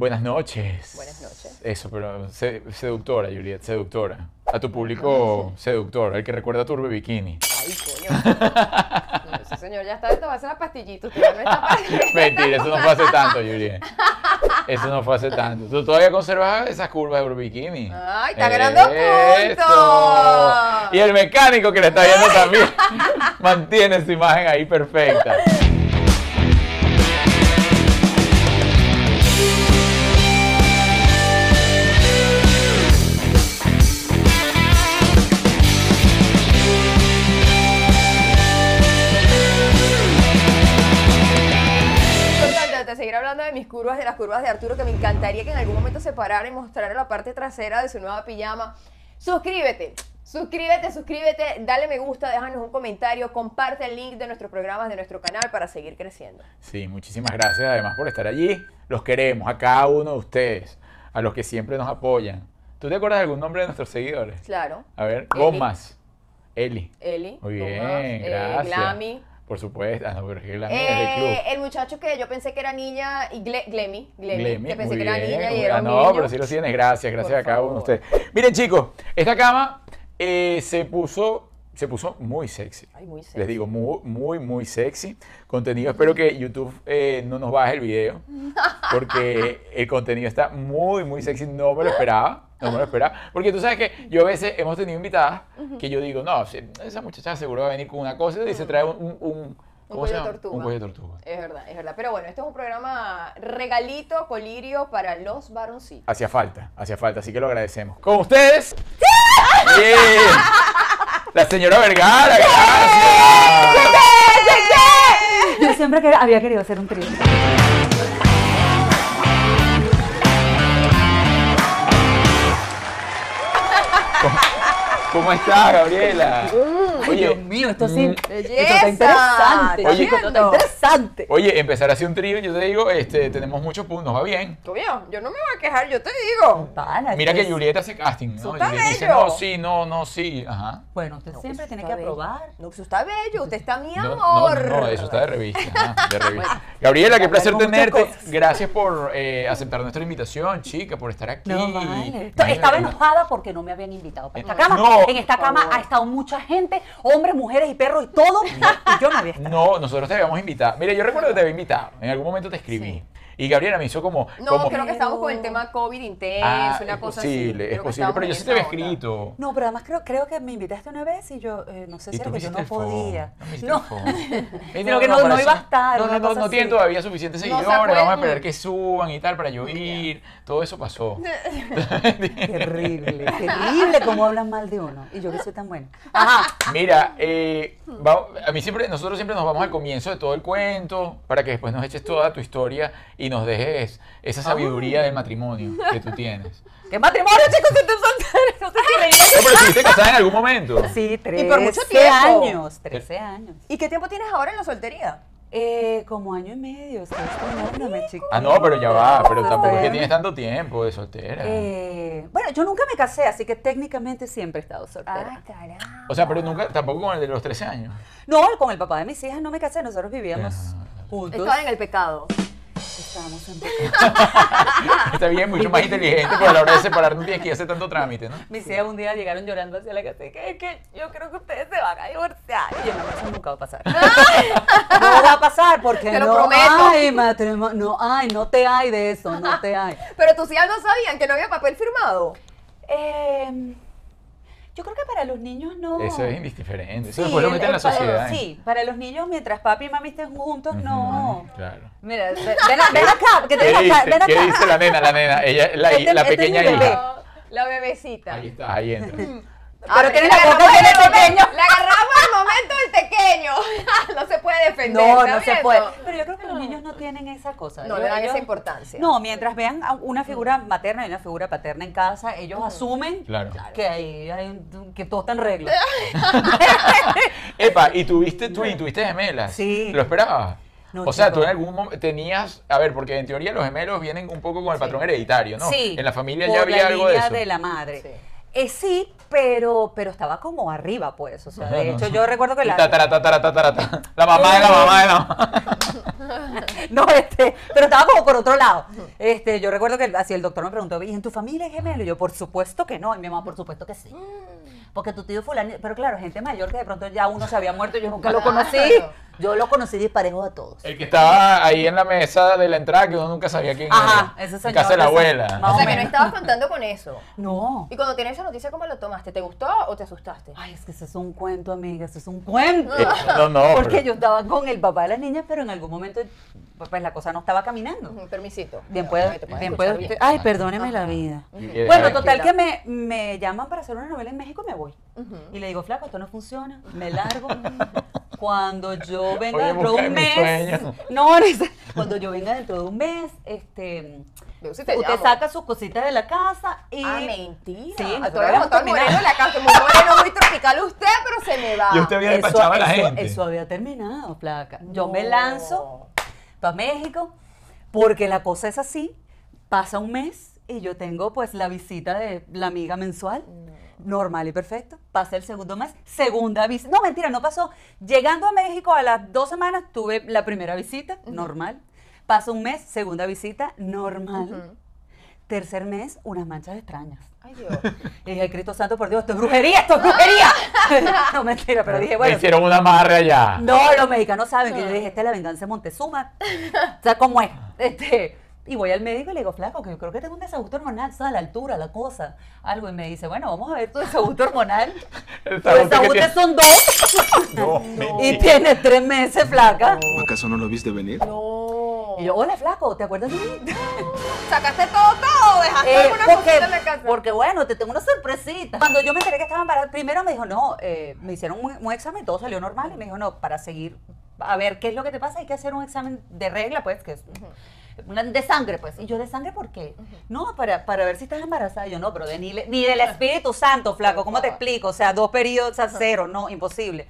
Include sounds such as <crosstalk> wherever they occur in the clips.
Buenas noches. Buenas noches. Eso, pero se- seductora, Juliet, seductora. A tu público seductor, el que recuerda a Turbe Bikini. Ay, coño. No, ese señor ya está tomarse la pastillita. Usted ya no está para... <laughs> Mentira, eso no fue hace tanto, Juliet. Eso no fue hace tanto. ¿Tú todavía conservas esas curvas de Turbe Bikini? Ay, está ganando puntos. Y el mecánico que le está viendo también <laughs> mantiene su imagen ahí perfecta. De mis curvas, de las curvas de Arturo, que me encantaría que en algún momento se parara y mostrara la parte trasera de su nueva pijama. Suscríbete, suscríbete, suscríbete, dale me gusta, déjanos un comentario, comparte el link de nuestros programas, de nuestro canal para seguir creciendo. Sí, muchísimas gracias además por estar allí. Los queremos, a cada uno de ustedes, a los que siempre nos apoyan. ¿Tú te acuerdas de algún nombre de nuestros seguidores? Claro. A ver, Eli. Gomas. Eli. Eli, Muy bien, eh, gracias. Glami. Por supuesto. Ah, no, pero es que Glami es del Eh, club. el muchacho que yo pensé que era niña, y Gle- Glemi, Glemi, Glemi, que pensé que era bien, niña y era ah, un no, niño. pero sí lo tienes. Gracias, gracias Por a cada uno de favor. ustedes. Miren, chicos, esta cama eh, se puso se puso muy sexy. Ay, muy sexy. Les digo, muy, muy, muy sexy. Contenido, espero que YouTube eh, no nos baje el video, <laughs> porque el contenido está muy, muy sexy. No me lo esperaba, no me lo esperaba. Porque tú sabes que yo a veces hemos tenido invitadas que yo digo, no, esa muchacha seguro va a venir con una cosa y se trae un... un, un- ¿cómo cuello de tortuga. Un cuello de tortuga. Es verdad, es verdad. Pero bueno, este es un programa regalito, colirio para los varoncitos. Hacía falta, hacía falta, así que lo agradecemos. Con ustedes, bien, la señora Vergara, gracias. Yo siempre había querido hacer un trío. ¿Cómo estás, Gabriela? <laughs> Ay, Dios mío, esto sí. mm, Esto está interesante. Oye. esto está interesante. Oye, empezar a hacer un trío, yo te digo, este, tenemos muchos puntos, va bien. Obvio, yo no me voy a quear, yo te digo. Mira que es- Julieta hace casting, ¿no? Eso Julieta dice, no, sí, no, no, sí, ajá. Bueno, usted siempre Eso tiene que bello. aprobar. No, pues está bello, usted está mi amor. no, no, eso está de revista, ajá, de <laughs> revista. Gabriela, qué placer tenerte. cosas. Gracias por eh, aceptar nuestra invitación, chica, por estar aquí. No, vale. Estaba enojada porque no me habían invitado para esta No. cama. No. en esta cama ha estado mucha gente, hombres, mujeres y perros y todo. Y yo no había estado. No, nosotros te habíamos invitado. Mira, yo recuerdo que te había invitado. En algún momento te escribí. Sí. Y Gabriela me hizo como. No, como creo que estamos con el tema COVID intenso, Ah, una es cosa posible, así. es Creo posible. Pero yo sí te había escrito. No, pero además creo, creo que me invitaste una vez y yo eh, no sé si era que yo no podía. No <laughs> <laughs> No. que no- no iba a estar, No, no, no, no tienen todavía suficientes No se seguidores. Vamos a esperar que suban y tal para yo ir. Todo eso pasó. <laughs> Terrible, terrible cómo hablan mal de uno. Y yo que soy tan buena. Ajá. Mira, eh, va- a mí siempre, nosotros siempre nos vamos al comienzo de todo el cuento para que después nos eches toda tu historia y nos dejes esa sabiduría del matrimonio que tú tienes. <laughs> ¿Qué matrimonio, chicos? Si tú soltero. No sé si leí. No, pero estuviste casada en algún momento. Sí, 13 Y por mucho tiempo. años. 13 años. ¿Y qué tiempo tienes ahora en la soltería? Eh, como año y medio. Estoy. Ah, no, pero ya va, pero tampoco es que tienes tanto tiempo de soltera. Eh, bueno, yo nunca me casé, así que técnicamente siempre he estado soltera. caramba. O sea, pero nunca, tampoco con el de los 13 años. No, con el papá de mis hijas no me casé, nosotros vivíamos Ah. juntos. Estaba en el pecado. Estábamos en pecado. <laughs> Está bien, mucho más inteligente, porque a la hora de separar no tienes que ir a hacer tanto trámite, ¿no? Mis hijas un día llegaron llorando hacia la casa y que es que yo creo que ustedes se van a divorciar. Y yo, no, eso nunca va a pasar. <laughs> no va a pasar porque Te lo no prometo. hay matrimonio, no hay, no te hay de eso, no te hay. <laughs> Pero tus hijas no sabían que no había papel firmado. Eh, yo creo que para los niños no. Eso es indiferente. Eso Sí, después lo meten en la para- sociedad. ¿eh? Sí, para los niños mientras papi y mami estén juntos, no. Claro. Mira, ven, ven acá, que te ¿Qué ven acá, ¿Qué acá. dice la nena? La nena, ella, la, Este- la este es pequeña bebé. hija. La bebecita. Ahí está, ahí entra. Pero tiene la la boca pequeño. La agarramos del pequeño. <laughs> no se puede defender. No, ¿está no se puede. Pero yo creo que los niños no tienen esa cosa. No Ellos- le dan ellos- esa importancia. No, mientras vean a una figura materna y una figura paterna en casa, ellos asumen Claro. que ahí hay- que todo está en regla. <laughs> Epa, ¿y tuviste twin, tuviste gemelas? Sí. ¿Lo esperabas? No, o sea, chico. tú en algún momento tenías, a ver, porque en teoría los gemelos vienen un poco con el patrón hereditario, ¿no? Sí. En la familia por ya había la algo de eso. de la madre. Sí. Eh, sí, pero, pero estaba como arriba, pues. O sea, de hecho, yo recuerdo que la. Tatara, tatara, tatara, tatara. La mamá de la mamá de la mamá. <laughs> No, este, pero estaba como por otro lado. Este, yo recuerdo que así el doctor me preguntó, ¿y en tu familia es gemelo? Y yo, por supuesto que no. Y mi mamá, por supuesto que sí. Porque tu tío fulano, pero claro, gente mayor que de pronto ya uno se había muerto, yo nunca lo conocí. Yo lo conocí disparejo a todos. El que estaba ahí en la mesa de la entrada que uno nunca sabía quién Ajá, era. ese En señor, casa de la abuela. Más O o sea, que no estabas contando con eso. No. Y cuando tienes esa noticia, ¿cómo lo tomaste? ¿Te gustó o te asustaste? Ay, es que eso es un cuento, amiga, eso es un cuento. Eh, no, no. Porque pero- yo estaba con el papá de las niñas, pero en algún momento, pues la cosa no estaba caminando. Ujú, Permisito. Bien puedes bien bien. Ay, perdóneme la vida. Bueno, total que me, me llaman para hacer una novela en México y me voy. Y le digo, flaco, esto no funciona, me largo. <laughs> Cuando yo venga dentro de un mes. No, cuando yo venga dentro de un mes, este. Veo si te Usted llamo. saca sus cositas de la casa y. Ah, mentira. Sí, está terminado. moreno en la casa, muy moreno, muy tropical usted, pero se me va. Y usted había despachado a la eso- gente. eso había terminado, placa. Yo me lanzo para México porque la cosa es así. Pasa un mes y yo tengo pues la visita de la amiga mensual. Normal y perfecto. Pasa el segundo mes, segunda visita. No, mentira, no pasó. Llegando a México a las dos semanas tuve la primera visita, normal. Pasa un mes, segunda visita, normal. Tercer mes, unas manchas extrañas. Ay, Dios. <laughs> Y dije, Cristo Santo, por Dios, esto es brujería, esto es brujería. <laughs> no, mentira, pero dije, Me bueno. hicieron una amarre allá. No, los mexicanos saben que yo dije, esta es la venganza de Montezuma. <laughs> O sea, ¿cómo es? Este, y voy al médico y le digo, flaco, que yo creo que tengo un desajuste hormonal, ¿sabes? La altura, la cosa, algo. Y me dice, bueno, vamos a ver tu desajuste hormonal. <laughs> El Tu desajuste son dos <laughs> No, <laughs> y mentira. tienes tres meses, flaca. ¿Acaso no lo viste venir? No. Y yo, hola, flaco, ¿te acuerdas de mí? Sacaste todo, todo, dejaste Eh, alguna porque, cosita en la casa. porque, bueno, te tengo una sorpresita. Cuando yo me enteré que estaba embarazada, primero me dijo, no, eh, me hicieron un, un examen, todo salió normal. Y me dijo, no, para seguir, a ver qué es lo que te pasa, hay que hacer un examen de regla, pues, que es una- de sangre, pues. Y yo, ¿de sangre por qué? No, para, para ver si estás embarazada. Y yo, no, pero de, ni, ni del Espíritu Santo, flaco, ¿cómo te explico? O sea, dos periodos a cero, no, imposible.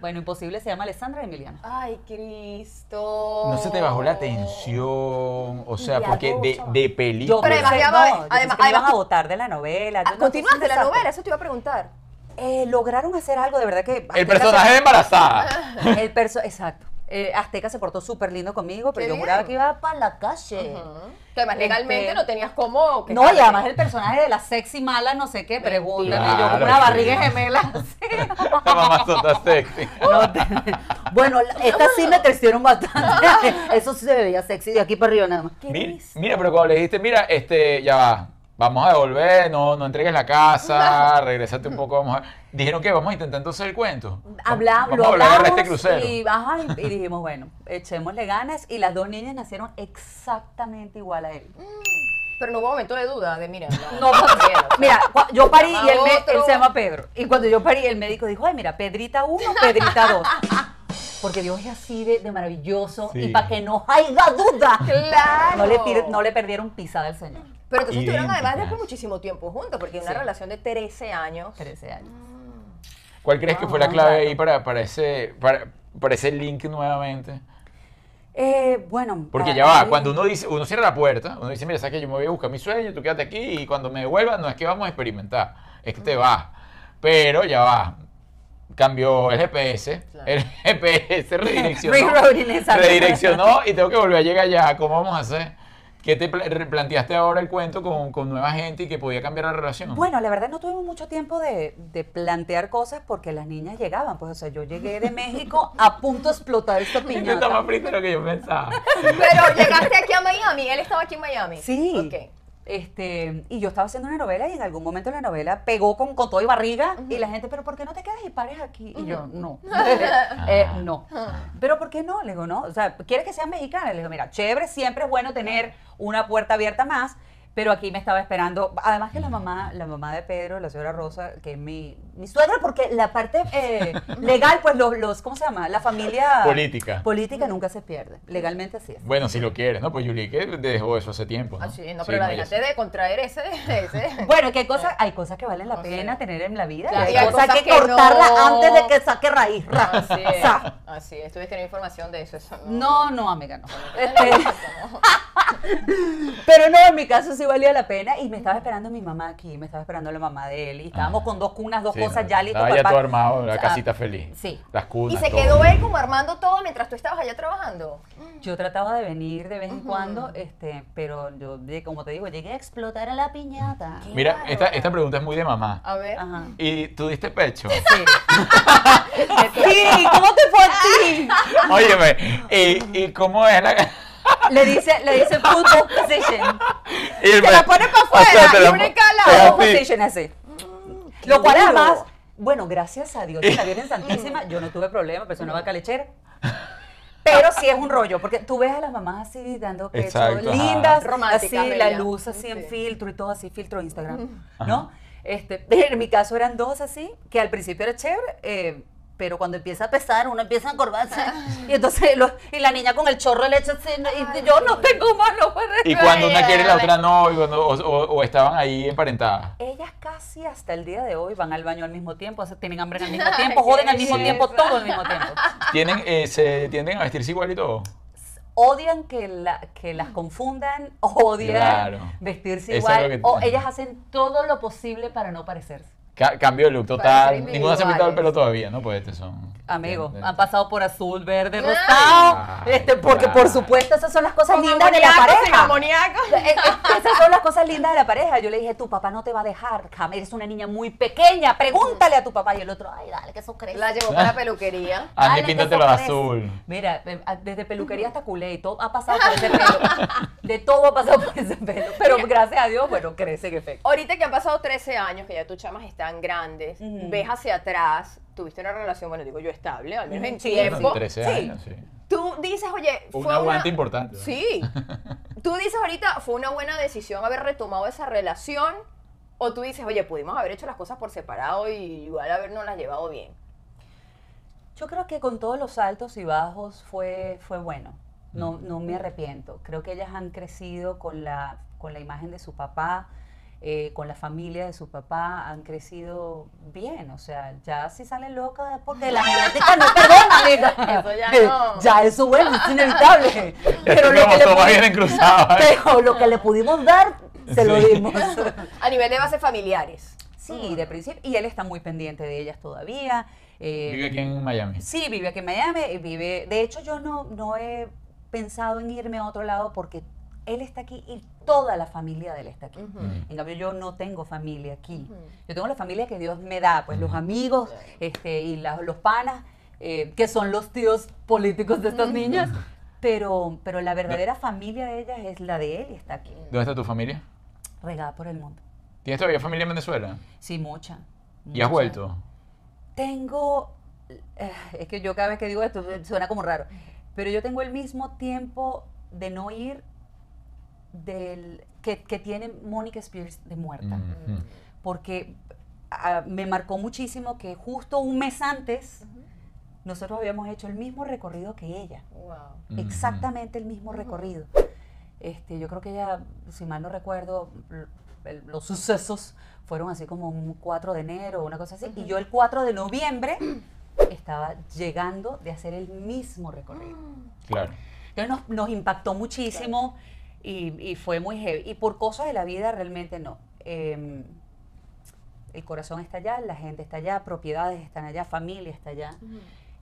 Bueno, imposible se llama Alessandra Emiliana. Ay, Cristo. No se te bajó la tensión, o sea, porque de, de Yo película. Pero además pensé- no, yo pensé además- que iban a votar de la novela. Ah, es un la novela, eso te iba a preguntar. Eh, lograron hacer algo de verdad que... El personaje de embarazada. <laughs> El perso exacto. Eh, Azteca se portó súper lindo conmigo, pero Qué yo bien. juraba que iba para la calle. Que además Este, legalmente no tenías cómo. No, y además el personaje de la sexy mala, no sé qué, pregúntame, yo Claro, con una sí. barriga gemela. <laughs> así. La mamazota sexy. <laughs> No te- bueno, la- estas sí me crecieron bastante. <laughs> Eso sí se veía sexy de aquí para arriba nada más. Mira, mira, pero cuando le dijiste, mira, este, ya va, vamos a devolver, no, no entregues la casa, <laughs> regresate un poco, vamos a... Dijeron que vamos a intentar entonces el cuento. Habla- vamos lo a agarrar hablamos este crucero. y, ajá, y- y dijimos, bueno, echémosle ganas y las dos niñas nacieron exactamente igual a él. Pero no hubo momento de duda, de mira. No, <laughs> bien, <laughs> o sea, mira, yo parí y él, me- otro. él se llama Pedro. Y cuando yo parí, el médico dijo, ay, mira, Pedrita 1, Pedrita 2. Porque Dios es así de, de maravilloso y para que no haya duda, Claro. no, le no le perdieron pisada al Señor. Pero entonces estuvieron además después muchísimo tiempo juntos, porque una Sí. relación de 13 años. 13 años. ¿Cuál crees que fue la clave ahí para, para, ese, para, para ese link nuevamente? Eh, bueno. Porque ah, ya va, eh, cuando uno dice, uno cierra la puerta, uno dice, mira, sabes que yo me voy a buscar mi sueño, tú quédate aquí y cuando me devuelva no es que vamos a experimentar, es que te vas. Pero ya va, cambió el GPS, Claro. el GPS <laughs> redireccionó, redireccionó y tengo que volver a llegar allá, ¿cómo vamos a hacer? ¿Qué te pla- replanteaste ahora el cuento con, con nueva gente y que podía cambiar la relación? Bueno, la verdad no tuvimos mucho tiempo de, de plantear cosas porque las niñas llegaban. Pues, o sea, yo llegué de México a punto de explotar esta está más piñata. frito de lo que yo pensaba. Pero llegaste aquí a Miami, él estaba aquí en Miami. Sí. Ok. Este, y yo estaba haciendo una novela y en algún momento la novela pegó con, con todo y barriga y la gente, pero ¿por qué no te quedas y pares aquí? Y yo, no, <laughs> Eh, no. Pero ¿por qué no? Le digo, no, o sea, ¿quieres que seas mexicana? Le digo, mira, chévere, siempre es bueno tener una puerta abierta más, pero aquí me estaba esperando, además que la mamá, la mamá de Pedro, la señora Rosa, que es mi, mi suegra, porque la parte eh, <laughs> legal, pues los, los, ¿cómo se llama? La familia Política. política nunca se pierde, legalmente así es. Bueno, si lo quieres, ¿no? Pues Yulique dejó eso hace tiempo. ¿no? Ah, sí, no, Sí, pero la no, ya dejaste de contraer ese. ese. <laughs> Bueno, que hay cosas, hay cosas que valen la No sé. pena tener en la vida. Claro, y y hay, hay cosas, cosas que, que cortarla no. antes de que saque raíz. ra. Así es. Así es. Estuviste teniendo información de eso. eso No, no, amiga, no. <laughs> Este- Este, Pero no, en mi caso sí valía la pena y me estaba esperando mi mamá aquí, me estaba esperando la mamá de él y estábamos Ah. con dos cunas, dos Sí, cosas ya listas. Estaba ya para- todo armado, la Ah, casita feliz. Sí. Las cunas. Y se todo. quedó él como armando todo mientras tú estabas allá trabajando. Yo trataba de venir de vez en cuando, este, pero yo, como te digo, llegué a explotar a la piñata. ¿Qué? Mira, esta, esta pregunta es muy de mamá. A ver. Ajá. ¿Y tú diste pecho? Sí. <laughs> Sí, ¿cómo te fue a ti? <laughs> Óyeme, ¿y, y cómo es la...? <laughs> Le dice, le dice football position. Y el- Te la pone pa' o sea, afuera, y la una así. position así. Lo cual duro. además, bueno, gracias a Dios la Virgen <laughs> Santísima, yo no tuve problema, pero es una vaca lechera. Pero sí es un rollo, porque tú ves a las mamás así dando pecho, Exacto, lindas, Románticas, así, la luz así en Sí. filtro y todo así, filtro Instagram, ¿no? Este, <laughs> en mi caso eran dos así, que al principio era chévere, eh, pero cuando empieza a pesar, uno empieza a encorvarse. Y entonces, lo- y la niña con el chorro de leche así, y yo no tengo más, no puedo Y cuando una quiere la otra no, y cuando- o, o- o estaban ahí emparentadas. Ellas casi hasta el día de hoy van al baño al mismo tiempo, o sea, tienen hambre al mismo <laughs> tiempo, joden al mismo Sí. tiempo, todo al mismo tiempo. ¿Tienen, eh, ¿Se tienden a vestirse igual y todo? Odian que, la, que las confundan, odian Claro. vestirse igual, o ellas hacen todo lo posible para no parecerse. Ca- cambio de look total. ser Ninguna se ha pintado el pelo todavía, ¿no? Pues estos son... Amigos, de- han pasado por azul, verde, Ay. rosado, Ah, este, porque por supuesto esas son las cosas Con lindas de la pareja. amoníaco. Eh, eh, Esas son las cosas lindas de la pareja. Yo le dije, tu papá no te va a dejar, Cam, eres una niña muy pequeña, pregúntale a tu papá. Y el otro, ay, dale, que eso crece. La llevó para la <laughs> peluquería. Andy, que píntatelo azul. Mira, eh, a- desde peluquería hasta culé y todo ha pasado por ese pelo. De todo ha pasado por ese pelo. Pero gracias a Dios, bueno, crece en efecto. Ahorita que han pasado 13 años, que ya tus chamas están grandes, ves hacia atrás, tuviste una relación, bueno, digo yo estable, al menos en Sí, tiempo. 13 Sí. años, sí. Tú dices, oye, Un fue aguante una... importante. ¿no? Sí. Tú dices ahorita, fue una buena decisión haber retomado esa relación, o tú dices, oye, pudimos haber hecho las cosas por separado y igual habernos las llevado bien. Yo creo que con todos los altos y bajos fue, fue bueno. No, no me arrepiento. Creo que ellas han crecido con la, con la imagen de su papá, eh, con la familia de su papá, han crecido bien. O sea, ya si salen locas es porque la genética no perdona, <laughs> amiga. Eso ya no. <laughs> Ya eso, bueno, es inevitable. <laughs> Pero lo, que le. ¿eh? pero lo que le pudimos dar, se lo dimos. A nivel de bases familiares. Sí, de principio. Y él está muy pendiente de ellas todavía. eh, Vive aquí en Miami. Sí, vive aquí en Miami, y vive. De hecho, yo no, no he pensado en irme a otro lado porque él está aquí y toda la familia de él está aquí. En cambio, yo no tengo familia aquí. Yo tengo la familia que Dios me da, pues los amigos este, y la- los panas, eh, que son los tíos políticos de estas niñas. Pero, pero la verdadera familia de ellas es la de él y está aquí, ¿Dónde está tu familia? regada por el mundo. ¿Tienes todavía familia en Venezuela? Sí, mucha. ¿Y has mucha. vuelto? Tengo, eh, es que yo cada vez que digo esto suena como raro, pero yo tengo el mismo tiempo de no ir del que, que tiene Mónica Spears de muerta, porque ah, me marcó muchísimo que justo un mes antes nosotros habíamos hecho el mismo recorrido que ella, Wow. Exactamente el mismo recorrido. Este, yo creo que ella, si mal no recuerdo, el- los sucesos fueron así como un 4 de enero, una cosa así, y yo el 4 de noviembre estaba llegando de hacer el mismo recorrido. Claro. Entonces nos, nos impactó muchísimo y, y fue muy heavy. Y por cosas de la vida realmente no. Em, el corazón está allá, la gente está allá, propiedades están allá, familia está allá.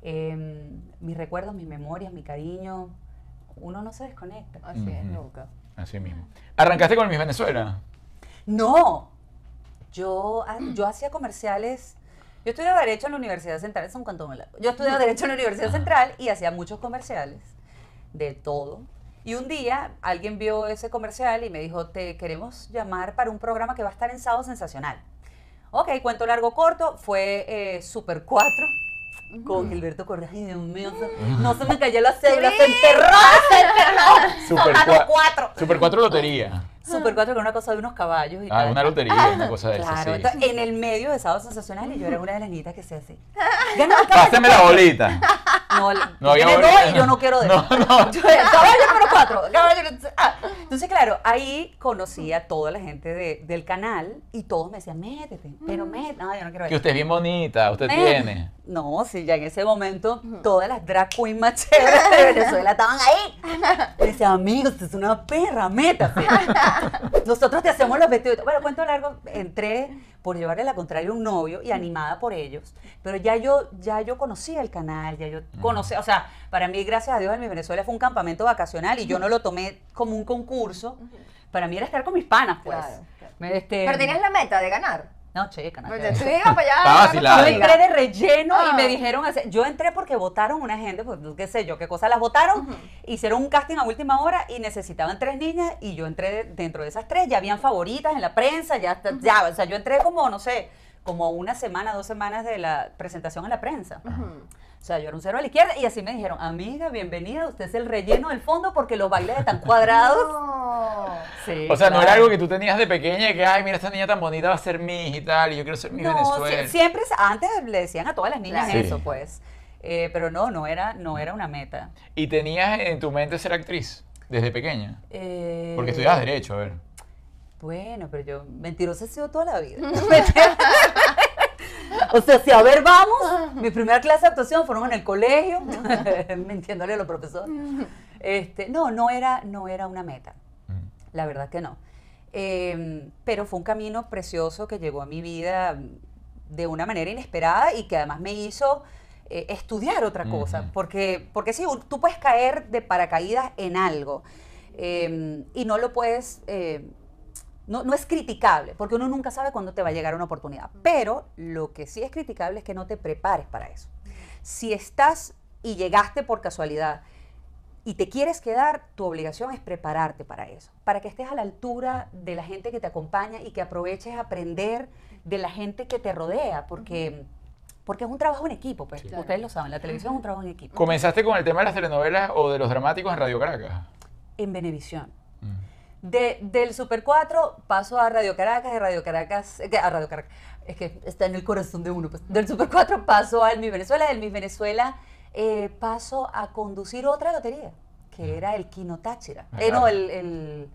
Em, mis recuerdos, mis memorias, mi cariño, uno no se desconecta. Así es, Ujú. nunca. Así mismo. ¿Arrancaste con Miss Venezuela? No, yo, ha- yo hacía comerciales. Yo estudié Derecho en la Universidad Central, es un largo. Yo estudié <laughs> Derecho en la Universidad Central y hacía muchos comerciales de todo. Y un día alguien vio ese comercial y me dijo, te queremos llamar para un programa que va a estar en Sábado Sensacional. Ok, cuento largo corto, fue eh, Super 4 con Gilberto Correa. Ay, Dios mío, no se me cayó la cédula, se enterró, se enterró. Super Sonando cua- cuatro. Super 4 Lotería. Super 4 que era una cosa de unos caballos y Ah, tal. una lotería, una cosa de eso, Claro, sí. en el medio de Sábado Sensacional y yo era una de las niñitas que se caballo <laughs> Páseme la bolita. No, No había tiene bolita, dos y yo no. quiero de No, no. <laughs> Yo, caballo número cuatro. caballo número- ah. Entonces, claro, ahí conocí a toda la gente de- del canal y todos me decían, métete, pero métete. No, yo no quiero Que usted es bien bonita, usted Métete. tiene. No, sí, ya en ese momento todas las drag queens más chéveres de Venezuela estaban ahí. <laughs> Me decían, amigo, usted es una perra, métase. <laughs> Nosotros te hacemos los vestidos. Bueno, cuento largo, entré por llevarle la contraria a un novio y animada por ellos. Pero ya yo, ya yo conocía el canal, ya yo conocía, o sea, para mí, gracias a Dios, en mi Venezuela fue un campamento vacacional y yo no lo tomé como un concurso. Para mí era estar con mis panas, pues. Claro, claro. Me- este, Pero tenías la meta de ganar. No, chica, no. Porque tú ibas para allá. Estaba a vacilando. Yo entré de relleno y Ah. me dijeron, hacer- yo entré porque votaron una gente, pues qué sé yo, qué cosas las votaron, hicieron un casting a última hora y necesitaban tres niñas y yo entré de- dentro de esas tres, ya habían favoritas en la prensa, ya, está- ya, o sea, yo entré como, no sé, como una semana, dos semanas de la presentación en la prensa. O sea, yo era un cero a la izquierda y así me dijeron, amiga, bienvenida, usted es el relleno del fondo porque los bailes están <laughs> cuadrados. No. Sí, O sea, no era algo que tú tenías de pequeña y que, ay, mira, esta niña tan bonita va a ser mi hija y tal, y yo quiero ser mi No, Venezuela. sie- siempre, antes le decían a todas las niñas Claro. eso, Sí. pues. Eh, pero no, no era, no era una meta. Y tenías en tu mente ser actriz desde pequeña. Eh, Porque estudiabas Derecho, a ver. Bueno, pero yo mentirosa he sido toda la vida. <laughs> <laughs> <laughs> o sea, si a ver vamos, mi primera clase de actuación fueron en el colegio, <laughs> mintiéndole a los profesores. Este, no, no era, no era una meta. La verdad que no. Eh, pero fue un camino precioso que llegó a mi vida de una manera inesperada y que además me hizo eh, estudiar otra cosa. Porque, porque sí, tú puedes caer de paracaídas en algo eh, y no lo puedes... no, no es criticable, porque uno nunca sabe cuándo te va a llegar una oportunidad. Pero lo que sí es criticable es que no te prepares para eso. Si estás y llegaste por casualidad y te quieres quedar, tu obligación es prepararte para eso, para que estés a la altura de la gente que te acompaña y que aproveches a aprender de la gente que te rodea, porque, porque es un trabajo en equipo, pues, Sí. ustedes lo saben, la televisión es un trabajo en equipo. ¿Comenzaste con el tema de las telenovelas o de los dramáticos en Radio Caracas? En Venevisión. Mm. De, del Super 4 paso a Radio Caracas, de Radio Caracas, eh, que- a Radio Caracas, es que está en el corazón de uno. Pues. Del Super 4 paso al Mi Venezuela, del Mi Venezuela eh, paso a conducir otra lotería, que era el Kino Táchira. Ah, Eh, no, el, el,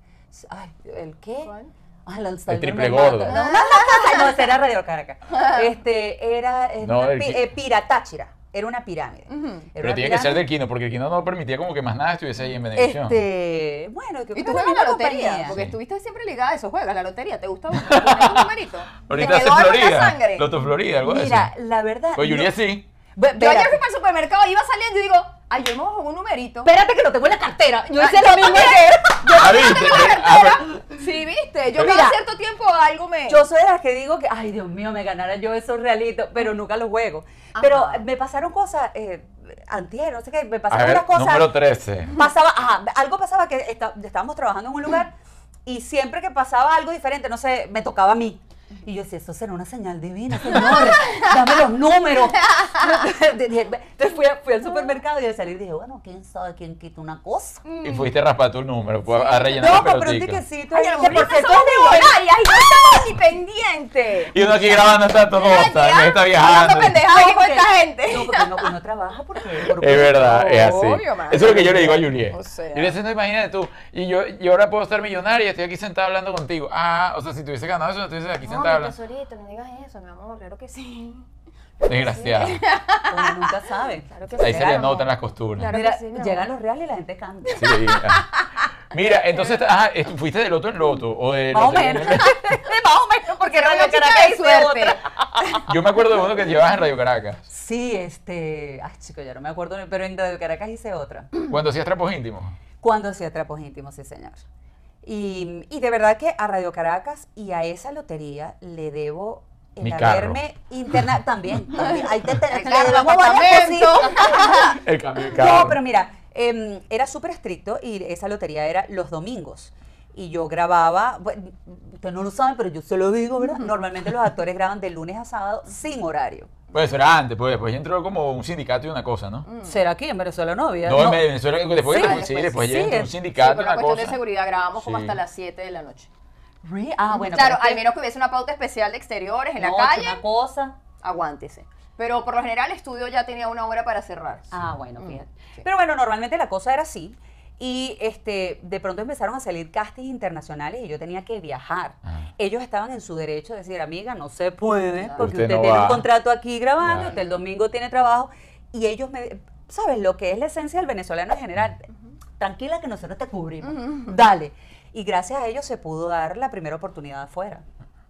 ay, ¿el qué? ¿Cuál? Ah, el, triple gordo. No, no, no, no, no, era Radio Caracas. Este, era eh, No, el eh, Piratáchira, era una pirámide. Era Pero una tiene que ser del Kino, porque el Kino no permitía como que más nada estuviese ahí en Venevisión. Este, bueno, que ¿Y tú juegas la lotería? compañía. Porque Sí. estuviste siempre ligada a eso. ¿Juegas la lotería? ¿Te gusta un <laughs> numerito? Ahorita hace ¿Te duele la Florida. sangre? Loto Florida, algo de Mira, eso. la verdad. Pues Julia no- sí. Yo ayer fui para el supermercado, iba saliendo y digo, ay, yo me jugar un numerito. Espérate que lo tengo en la cartera. Yo Ah, hice lo mismo ayer. <laughs> Ah, ¿viste? Ah, Sí, viste. Yo cada cierto tiempo algo me... Yo soy de las que digo que, ay, Dios mío, me ganara yo esos realitos, pero nunca los juego. Pero me pasaron cosas, eh, antier, no sé qué, me pasaron ver, unas cosas. número 13. pasaba, ajá, algo pasaba que esta- estábamos trabajando en un lugar y siempre que pasaba algo diferente, no sé, me tocaba a mí. Y yo decía, eso será una señal divina, señor, dame los números. <laughs> Entonces fui, a- fui al supermercado y al salir dije, bueno, quién sabe quién quita una cosa. Y fuiste a raspar tu número, pues, a rellenar No, la pero un tiquecito. Ay, a lo que mejor por somos millonarias y no estamos ni pendientes. Y uno aquí grabando tanto cosa, que está viajando. Hablando pendejadas No, con porque- esta gente. No, porque uno, uno trabaja porque... por- Es verdad, es así. Obvio, man. Eso es lo que yo le digo a Juliet. O sea. Juliet, no imagínate tú, y yo, y ahora puedo estar millonaria y estoy aquí sentada hablando contigo. Ah, o sea, si tuviese ganado eso, no estuviese aquí No, sentada hablando. tesorito, no digas eso, mi amor, claro que sí. Desgraciada. Uno nunca sabe. Claro que Ahí sí. se le Claro. notan las costuras. Claro Mira, que sí, mi amor. llegan los reales y la gente cambia. Sí, ah. Mira, entonces, ajá, est- ¿fuiste de loto en loto? O de Más o lotería en menos. lotería? <laughs> Más o menos, porque Radio chica Caracas de hice suerte. otra. Yo me acuerdo de uno que llevabas en Radio Caracas. Sí, este. Ay, chico, ya no me acuerdo, pero en Radio Caracas hice otra. Cuando hacías trapos íntimos. Cuando hacía trapos íntimos, sí, señor. Y, y de verdad que a Radio Caracas y a esa lotería le debo el Mi haberme interna <laughs> también, también. Ahí te, te- El le debemos varias. El cambio de No, pero mira, em, era súper estricto y esa lotería era los domingos. Y yo grababa, bueno, ustedes no lo saben, pero yo se lo digo, ¿verdad? Normalmente los actores graban de lunes a sábado sin horario. Pues eso era antes, pues después ya entró como un sindicato y una cosa, ¿no? ¿Será aquí en Venezuela no había? No, en Venezuela, después, Sí, después, sí, después, después sí, ya entró un sindicato y una cuestión de cosa. seguridad grabamos como Sí. hasta las 7 de la noche. Re- Ah, bueno. claro, al menos que hubiese una pauta especial de exteriores en la no, calle, Una cosa. aguántese. Pero por lo general el estudio ya tenía una hora para cerrar. Ah, bueno, Mm, fíjate. sí. Pero bueno, normalmente la cosa era así. Y este, de pronto empezaron a salir castings internacionales y yo tenía que viajar. Ah. Ellos estaban en su derecho de decir, amiga, no se puede, Claro. porque Usted usted, no tiene va. un contrato aquí grabando, Claro. usted el domingo tiene trabajo. Y ellos me, ¿sabes? Lo que es la esencia del venezolano en general. Tranquila que nosotros te cubrimos. Dale. Y gracias a ellos se pudo dar la primera oportunidad afuera.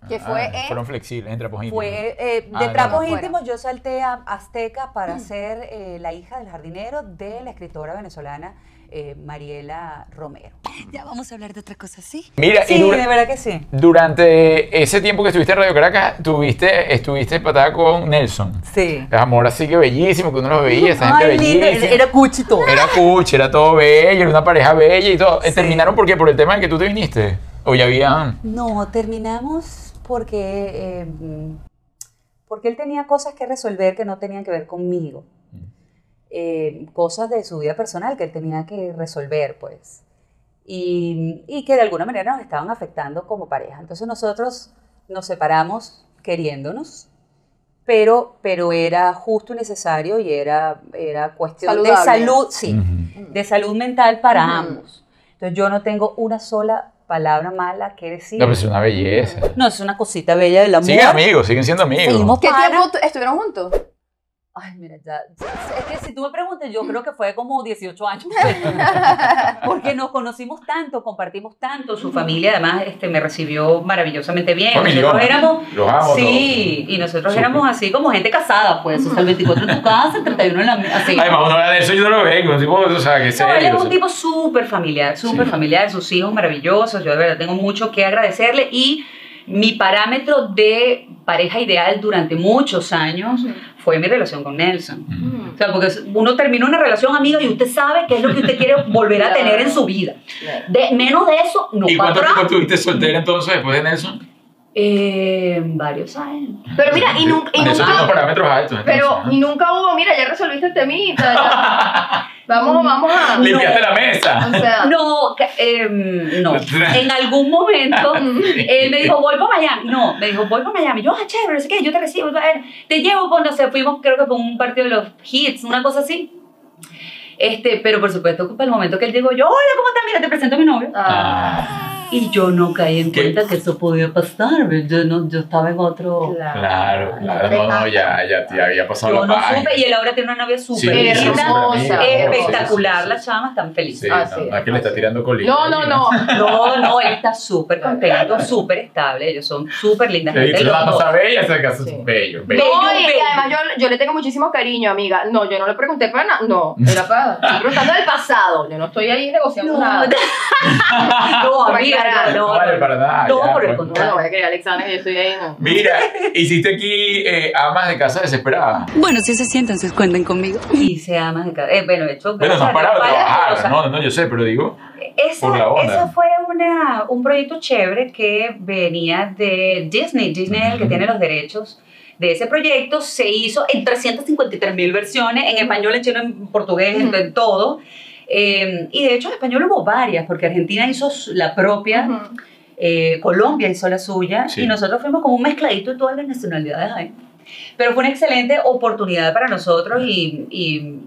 Que fue en- Fueron flexibles, en trapos íntimos. Fue eh, Ah, de trapos no. íntimos, yo salté a Azteca para ser eh, la hija del jardinero de la escritora venezolana eh, Mariela Romero. <laughs> Ya vamos a hablar de otra cosa, ¿sí? Mira, Sí, y dura- de verdad que sí. durante ese tiempo que estuviste en Radio Caracas, tuviste, estuviste empatada con Nelson. Sí. El amor así que bellísimo, que uno los veía, esa gente Ay, lindo, bellísima. era cuchi todo. Era cuchi, era todo bello, era una pareja bella y todo. Eh, Sí. ¿Terminaron por qué? ¿Por el tema en que tú te viniste? ¿O ya habían...? No, terminamos porque, eh, porque él tenía cosas que resolver que no tenían que ver conmigo. Eh, cosas de su vida personal que él tenía que resolver, pues. Y, y que de alguna manera nos estaban afectando como pareja. Entonces nosotros nos separamos queriéndonos, pero, pero era justo y necesario y era, era cuestión de Saludable. salud, sí, Ujú. de salud mental para Ujú. ambos. Entonces yo no tengo una sola palabra mala que decir. No, pues es una belleza. No, es una cosita bella del amor. Siguen amigos, siguen siendo amigos. ¿Qué tiempo tu- estuvieron juntos? Ay, mira, ya. Es que si tú me preguntas, yo creo que fue como 18 años. <laughs> Porque nos conocimos tanto, compartimos tanto. Su familia, además, este, me recibió maravillosamente bien. Familión. Nosotros éramos. Los amo Sí, y nosotros éramos así como gente casada, pues. O sea, el 24 en tu casa, el 31 en la mía. Así. Además, uno habla de eso yo no lo vengo, tipo, o sea, que No, él es o un sea. tipo súper familiar, súper Sí. familiar, sus hijos maravillosos, yo de verdad tengo mucho que agradecerle y mi parámetro de pareja ideal durante muchos años fue mi relación con Nelson. Mm. O sea, porque uno termina una relación amiga y usted sabe qué es lo que usted quiere volver a tener en su vida. De, menos de eso, no ¿Y cuánto para tiempo estuviste soltera entonces después de Nelson? Eh, varios años. Pero mira, y nunca, y Nelson tiene unos nunca, parámetros altos. pero y nunca hubo, mira, ya resolviste el temita. <laughs> Vamos, vamos a. Limpiaste no. la mesa. O sea, <laughs> No, em, no. <laughs> En algún momento <laughs> él me dijo, voy para Miami. No, me dijo, voy para Miami. Yo, ah, chévere, no sé qué, yo te recibo. eh, Te llevo cuando se fuimos, creo que fue un partido de los Hits, una cosa así. Este, pero por supuesto, para el momento que él llegó, yo, hola, ¿cómo estás? Mira, te presento a mi novio. ah, Y yo no caí en ¿Qué? cuenta que eso podía pasar. Yo, no, yo estaba en otro. Claro, claro, no, no, ya, ya, ya había pasado Yo la no página. supe, y él ahora tiene una novia súper Sí, linda, hermosa, espectacular, sí, sí, la chama, están felices. Sí, Ah, no, sí. no es que le está tirando colina. No, no, no. No, no, él está súper contento, súper estable. Ellos son súper lindas. Gente, la cosa bella, se casó Sí. bello, bello. No, Bello, y, bello. además yo, yo le tengo muchísimo cariño, amiga. No, yo no le pregunté para nada. No, <laughs> era para. Estoy preguntando del pasado. Yo no estoy ahí negociando No, nada. no, <laughs> <laughs> amiga, no, No vale para nada. No, ya, por el pues. contrario. No, voy a querer a Alexandra que yo estoy ahí, no. Mira, hiciste aquí eh, amas de casa desesperadas. Bueno, si se sienten, se cuenten conmigo. Y se ama de cada. Eh, bueno, de hecho, Bueno, no parado de trabajar. No, no, yo sé, pero digo. Esa, por la onda. esa fue una, un proyecto chévere que venía de Disney. Disney es el que tiene los derechos de ese proyecto. Se hizo en 353 mil versiones, en español, en chino, en portugués, en- en todo. Eh, y de hecho en español hubo varias, porque Argentina hizo la propia, Ujú. eh, Colombia hizo la suya, Sí. y nosotros fuimos como un mezcladito de todas las nacionalidades ahí. Pero fue una excelente oportunidad para nosotros y, y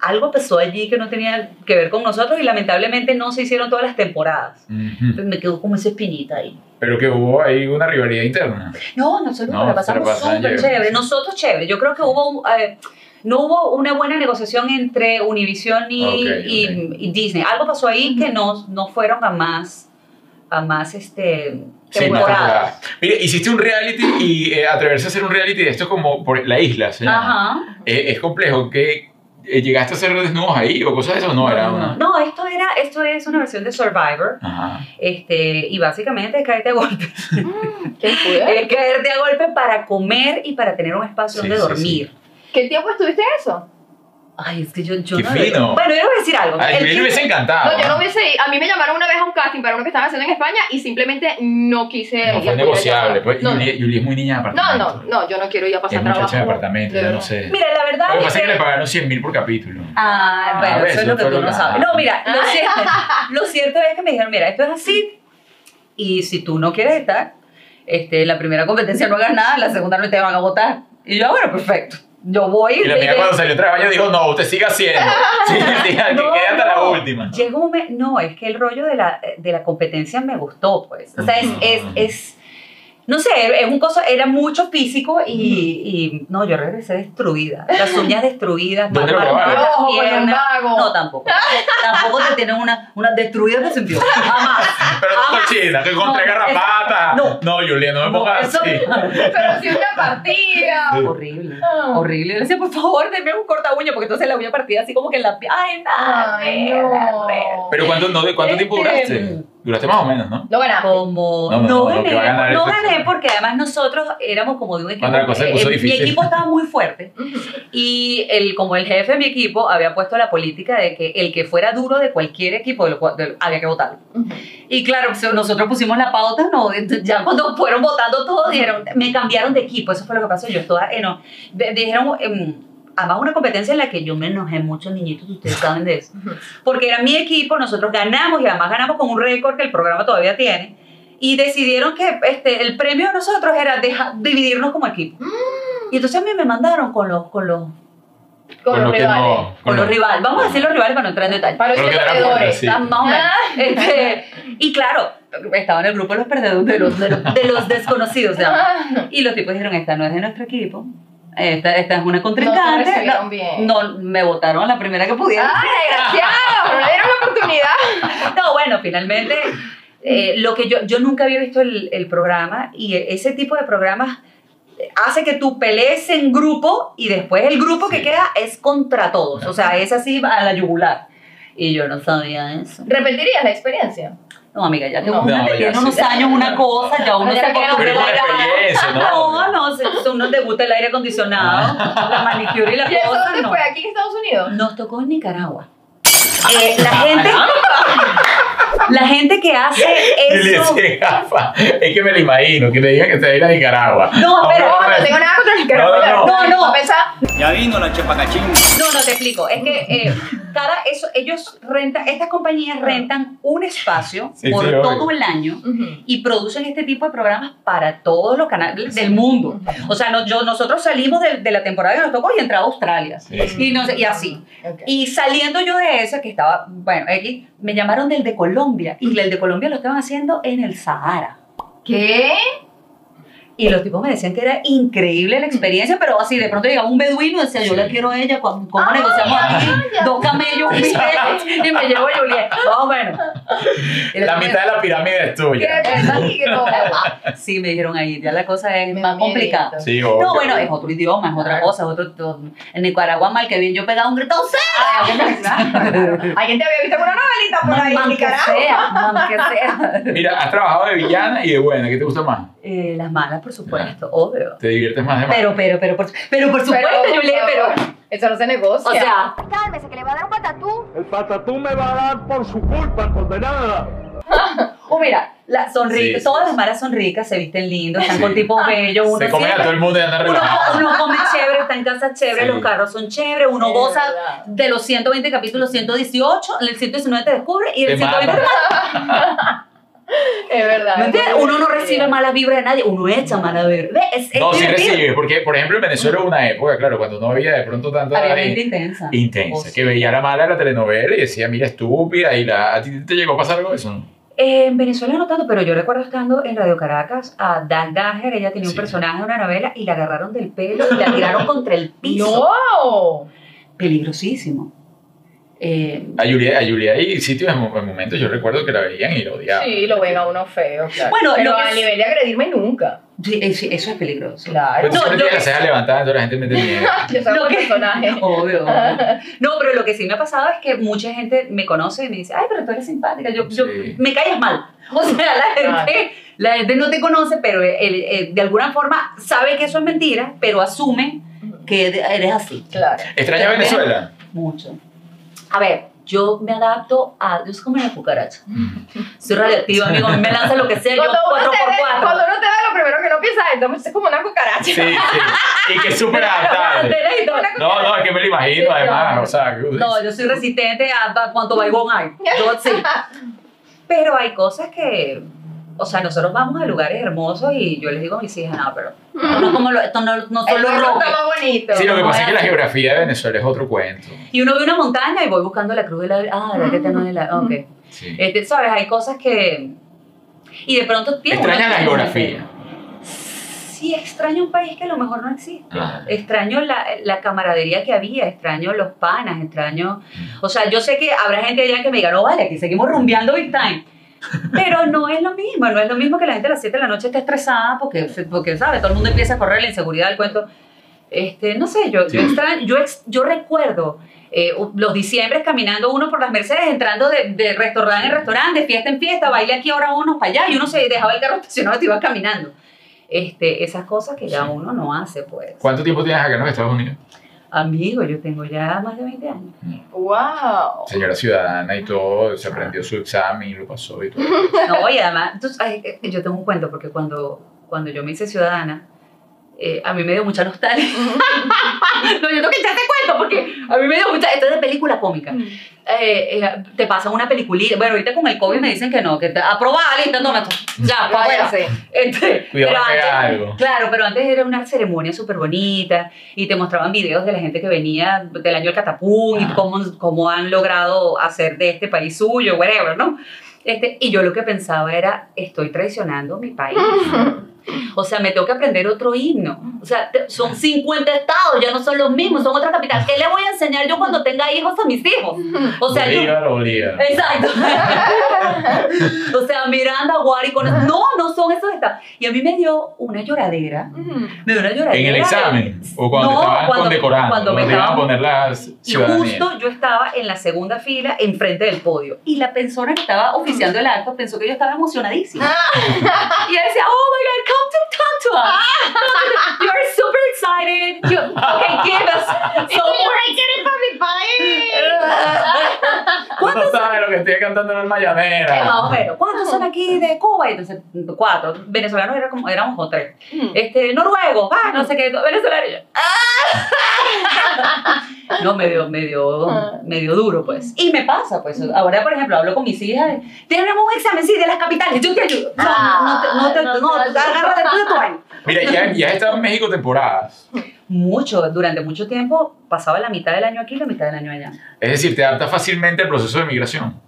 algo pasó allí que no tenía que ver con nosotros y lamentablemente no se hicieron todas las temporadas. Ujú. Entonces me quedó como esa espinita ahí. Pero que hubo ahí una rivalidad interna. No, nosotros No, la pasamos súper chévere. chévere. Nosotros chévere. Yo creo que hubo... eh, no hubo una buena negociación entre Univision y, Disney. Algo pasó ahí que no, no fueron a más, a más este, Sí, temporadas. Mire, hiciste un reality y eh, atreverse a hacer un reality de esto como por la isla, se llama. Ajá. Eh, es complejo. que ¿Llegaste a hacer desnudos ahí o cosas de eso? No, era una. No, esto, era, esto es una versión de Survivor. Ajá. Este, y básicamente es caerte a golpe. ¿Qué fue? <laughs> es caerte a golpe para comer y para tener un espacio Sí, donde sí, dormir. ¿Qué tiempo estuviste en eso? Ay, es que yo, yo Qué no. fino. Bueno, yo le voy a decir algo. A El mí me hubiese encantado. No, yo no ¿no? hubiese ido. A mí me llamaron una vez a un casting para uno que estaban haciendo en España y simplemente no quise No ir a fue negociable. yo. Pues, No, Julie, Julie es muy niña de no, apartamento. no, no, yo no quiero ir a Es pasar muchacha trabajo. de apartamento, de yo no verdad. sé. Mira, la verdad Lo que es pasa es que que- le pagaron 100 mil por capítulo. Ah, bueno, A ver, eso es eso lo que fue tú lo no que- sabes. No, mira, lo cierto, lo cierto es que me dijeron, mira, esto es así, y si tú no quieres estar, este, la primera competencia no hagas nada, la segunda no te van a votar. Y yo, ah, bueno, perfecto. Yo voy Y la amiga cuando salió otra vez dijo, no, usted siga haciendo. <laughs> Sí, que No, quede hasta la última. Llegó un momento, no, es que el rollo de la, de la competencia me gustó, pues. O sea, es, es, es no sé, es un cosa, era mucho físico y, y no, yo regresé destruida. Las uñas destruidas, vago. No, tampoco. tampoco te tienen una, una destruida de sentido. Jamás. Pero tú Jamás. cochina, que encontré No, garrapata. no. No, Julia, no me No, pongas eso- así. Pero si una partida. Horrible, Ah. horrible. Yo le decía, por favor, denme un corta uña, porque entonces la uña partida así como que en la piel. Ay, nada. Ay, no. Pero ¿cuánto, no, ¿de cuánto tiempo Este, duraste? Duraste más o menos, ¿no? No ganaste. Como No, no, no, no, gané, no gané porque además nosotros éramos como de un equipo. Otra cosa puso eh, difícil. Mi equipo estaba muy fuerte <laughs> y el, como el jefe de mi equipo había puesto la política de que el que fuera duro de cualquier equipo de lo cual- de- había que votarlo. Y claro, so- nosotros pusimos la pauta, no, ya cuando fueron votando todos dijeron, me cambiaron de equipo, eso fue lo que pasó, yo estaba, eh, no, dijeron, em, además una competencia en la que yo me enojé mucho, niñitos, ustedes <laughs> saben de eso, porque era mi equipo, nosotros ganamos y además ganamos con un récord que el programa todavía tiene, y decidieron que este, el premio de nosotros era deja- dividirnos como equipo. Y entonces a mí me mandaron con los, con los, Con Con los rivales. no. con los rivales, vamos a decir los rivales para no entrar en detalle. Para los Con perdedores. Ah. <laughs> Este, y claro, estaba en el grupo de los perdedores, de los, de los, de los desconocidos. Ah. Y los tipos dijeron, esta no es de nuestro equipo. Esta, esta es una No te contrincante. bien. no, me votaron la primera que pudieron. ¡Ay, desgraciado! No le dieron la oportunidad. <laughs> No, bueno, finalmente, eh, lo que yo, yo nunca había visto el, el programa y ese tipo de programas hace que tú pelees en grupo y después el grupo que queda es contra todos. O sea, es así a la yugular. Y yo no sabía eso. ¿Repetirías la experiencia? No, amiga, ya No. uno tiene sí. unos años, una <laughs> cosa, ya uno se acostumbra Pero a con la- experiencia, ¿no? No, no, se- uno le gusta el aire acondicionado, la manicure y la <laughs> ¿Y eso cosa. dónde no. fue? ¿Aquí en Estados Unidos? Nos tocó en Nicaragua. Eh, la gente, <laughs> la gente que hace eso. Es que me lo imagino, que le digan que se va a ir a Nicaragua. No, pero- No, no tengo nada contra Nicaragua. No, no, no. No, no. Ya vino la chepacachín. No, no te explico. Es que eh, cada eso, ellos rentan, estas compañías rentan un espacio Sí, por sí, obvio. todo el año y producen este tipo de programas para todos los canales del mundo. O sea, no, yo, nosotros salimos de, de la temporada que nos tocó y entraba a Australia. Sí. Y, no y así. Y saliendo yo de esa, que estaba, bueno, X, me llamaron del de Colombia y el de Colombia lo estaban haciendo en el Sahara. ¿Qué? Y los tipos me decían que era increíble la experiencia, pero así de pronto llegaba un beduino y decía, yo la quiero a ella, ¿cómo, cómo Ah, negociamos aquí? ya. Dos camellos, un billete, y me llevo a Juliet. Más o menos. La mitad de la pirámide es ¿Qué tuya. <laughs> Sí, me dijeron ahí, ya la cosa es Me más complicada. Sí, obvio. No, bueno, es otro idioma, es otra cosa, es otro, En Nicaragua, mal que bien, yo pegaba un grito, ¡Sí! ¿Alguien te había visto con una novelita por ahí en Man que Nicaragua? sea, man que sea. Mira, has trabajado de villana y de buena. ¿Qué te gusta más? Eh, las malas, por supuesto, obvio. ¿Te diviertes más de más? Pero, pero, pero, por, pero por supuesto, Juliet, pero... Eso no se negocia. O sea, Cálmese, que le va a dar un patatú. El patatú me va a dar por su culpa, condenada. <laughs> O mira, la, son ricas, Sí, todas las malas son ricas, se visten lindos, están Sí. con tipos bellos, uno Se come a todo el mundo y anda uno, relajado. uno come chévere, está en casa chévere, Sí. los carros son chéveres, uno Es goza verdad. de los 120 capítulos, 118, el 119 te descubre y el Te 120 te mata. <laughs> Es verdad. ¿Me entiendes? Uno no recibe malas vibras de nadie, uno echa malas vibras. Ve, Es, es No, sí divertido. recibes, porque por ejemplo en Venezuela hubo una época, claro, cuando no había de pronto tanta Había gente intensa. intensa, Oh, que sí. veía la mala de la telenovela y decía, mira, estúpida, y la, ¿a ti te llegó a pasar algo de eso? En Venezuela no tanto, pero yo recuerdo estando en Radio Caracas a Dan Dager, ella tenía un personaje de una novela y la agarraron del pelo y la tiraron contra el <laughs> piso. No. Peligrosísimo. Eh, A Julia, a Julia hay sitios en, mo- en momentos, yo recuerdo que la veían y la odiaban. Sí, lo ven a uno feo, claro. Bueno, pero lo que a es- nivel de agredirme nunca. sí, eh, eso es peligroso. Claro. Pero tú No, siempre lo tienes que- las cejas levantadas, entonces la gente me <laughs> miedo. <laughs> Yo soy Lo un que- personaje. <laughs> Obvio. No, pero lo que sí me ha pasado es que mucha gente me conoce y me dice, ay, pero tú eres simpática, yo, yo me callas mal. O sea, la gente, la gente no te conoce, pero el- el- de alguna forma sabe que eso es mentira, pero asume que eres así. Claro. ¿Extraña Venezuela? Mucho. A ver, yo me adapto a. Yo soy como una cucaracha. Soy radioactiva, amigo. A mí me lanza lo que sea. Yo uno, te ve, 4x4. cuando uno te ve, lo primero que no piensa es, entonces es como una cucaracha. Sí, sí. Y que es súper <laughs> adaptable. No, no, es que me lo imagino además. O sea, No, yo soy resistente a, cuánto baigón hay. Yo sí. <laughs> Pero hay cosas que, o sea, nosotros vamos a lugares hermosos y yo les digo a mis hijas, no, pero esto no, como lo- esto no, no son El los roques. está más bonito. Sí, lo que pasa es que la geografía de Venezuela es otro cuento. Y uno ve una montaña y voy buscando la cruz de la... Ah, la que no es la... Ok. Sí. Este, ¿Sabes? Hay cosas que... Y de pronto uno la geografía. Sí, extraño un país que a lo mejor no existe. Ah. Extraño la, la camaradería que había, extraño los panas, extraño... O sea, yo sé que habrá gente allá que me diga, no, vale, aquí seguimos rumbeando big time. Pero no es lo mismo, no es lo mismo que la gente a las 7 de la noche esté estresada porque, porque ¿sabes? Todo el mundo empieza a correr la inseguridad del cuento. Este, no sé, yo, yo, Sí. extraño, yo, ex- yo recuerdo eh, los diciembres caminando uno por las Mercedes, entrando de, de restaurante en restaurante, de fiesta en fiesta, baile aquí, ahora uno para allá, y uno se dejaba el carro estacionado y te iba caminando. Este, esas cosas que ya Sí. uno no hace, pues. ¿Cuánto tiempo tienes acá en los Estados Unidos? Amigo, yo tengo ya más de 20 años. Wow. Señora ciudadana y todo, se aprendió su examen, lo pasó y todo. <laughs> No, y además, entonces, ay, eh, yo tengo un cuento porque cuando, cuando yo me hice ciudadana, eh, a mí me dio mucha nostalgia. <laughs> no, yo tengo que echarte cuento porque a mí me dio mucha. Esto es de película cómica. Eh, eh, te pasan una peliculita. Bueno, ahorita con el COVID me dicen que no, que te, aprobada, lista, toma. Ya, para afuera. Váyase. Este, Cuidado, pero antes- algo. Claro, pero antes era una ceremonia súper bonita y te mostraban videos de la gente que venía del año del Catapún y Ah. cómo, cómo han logrado hacer de este país suyo, whatever, ¿no? Este, y yo lo que pensaba era, estoy traicionando mi país. <laughs> O sea, me tengo que aprender otro himno. O sea, son 50 estados, ya no son los mismos, son otras capitales. ¿Qué le voy a enseñar yo cuando tenga hijos a mis hijos? O sea, yo, Bolívar, Bolívar. Exacto. <laughs> o sea, Miranda, Guari, con No, no son esos estados. Y a mí me dio una lloradera. Me dio una lloradera. ¿En el examen? ¿O cuando No, estaban cuando- condecorando? cuando me te iban a estaban- poner la Y justo yo estaba en la segunda fila, enfrente del podio. Y la persona que estaba oficiando el acto pensó que yo estaba emocionadísima. y ella decía, oh my God, come to talk to us. <laughs> You're super excited. You, okay, give us. <laughs> So, <laughs> Tú no sabes lo que estoy cantando en el Eh, más o menos. ¿Cuántos son aquí de Cuba? Y entonces, cuatro. Venezolanos era como, éramos como tres. Este, noruegos, ah, no sé qué, ¡ah! No, medio, medio, medio duro, pues. Y me pasa, pues. Ahora, por ejemplo, hablo con mis hijas. Tenemos un examen, sí, de las capitales. Yo te ayudo. O no, te, no, Ah, no no, ayudo. agárrate tú de tu. Mira, ya, ya has estado en México temporadas. Mucho, durante mucho tiempo pasaba la mitad del año aquí y la mitad del año allá. Es decir, te adaptas fácilmente al proceso de migración.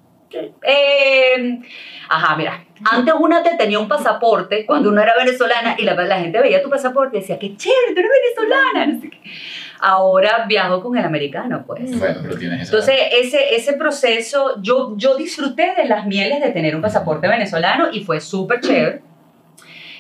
Eh, ajá, mira. Antes una te tenía un pasaporte cuando uno era venezolana y la, la gente veía tu pasaporte y decía, qué chévere, tú eres venezolana. No sé qué. Ahora viajo con el americano, pues. Bueno, pero tienes esa. Entonces, ese, ese proceso, yo, yo disfruté de las mieles de tener un pasaporte venezolano y fue súper chévere.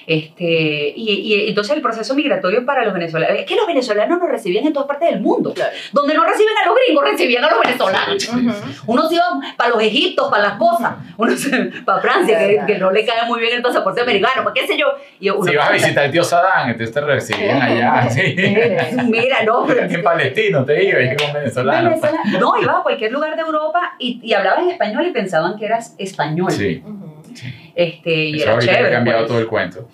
Este, y, y entonces el proceso migratorio para los venezolanos, es que los venezolanos nos recibían en todas partes del mundo. Claro. Donde no reciben a los gringos, recibían a los venezolanos. Sí, sí, sí. Uno se iba para los Egiptos, para las cosas. Uno se para Francia, que, que no le cae muy bien el pasaporte americano, para qué sé yo. Y uno, Si vas a visitar al tío Saddam, entonces te reciben allá. <laughs> Sí. Mira, no, pero En palestino te iba, y con venezolano. Venezuela- No, ibas a cualquier lugar de Europa y, y hablabas en español y pensaban que eras español. Sí, Este, y eso era ahorita chévere. ha cambiado pues. todo el cuento.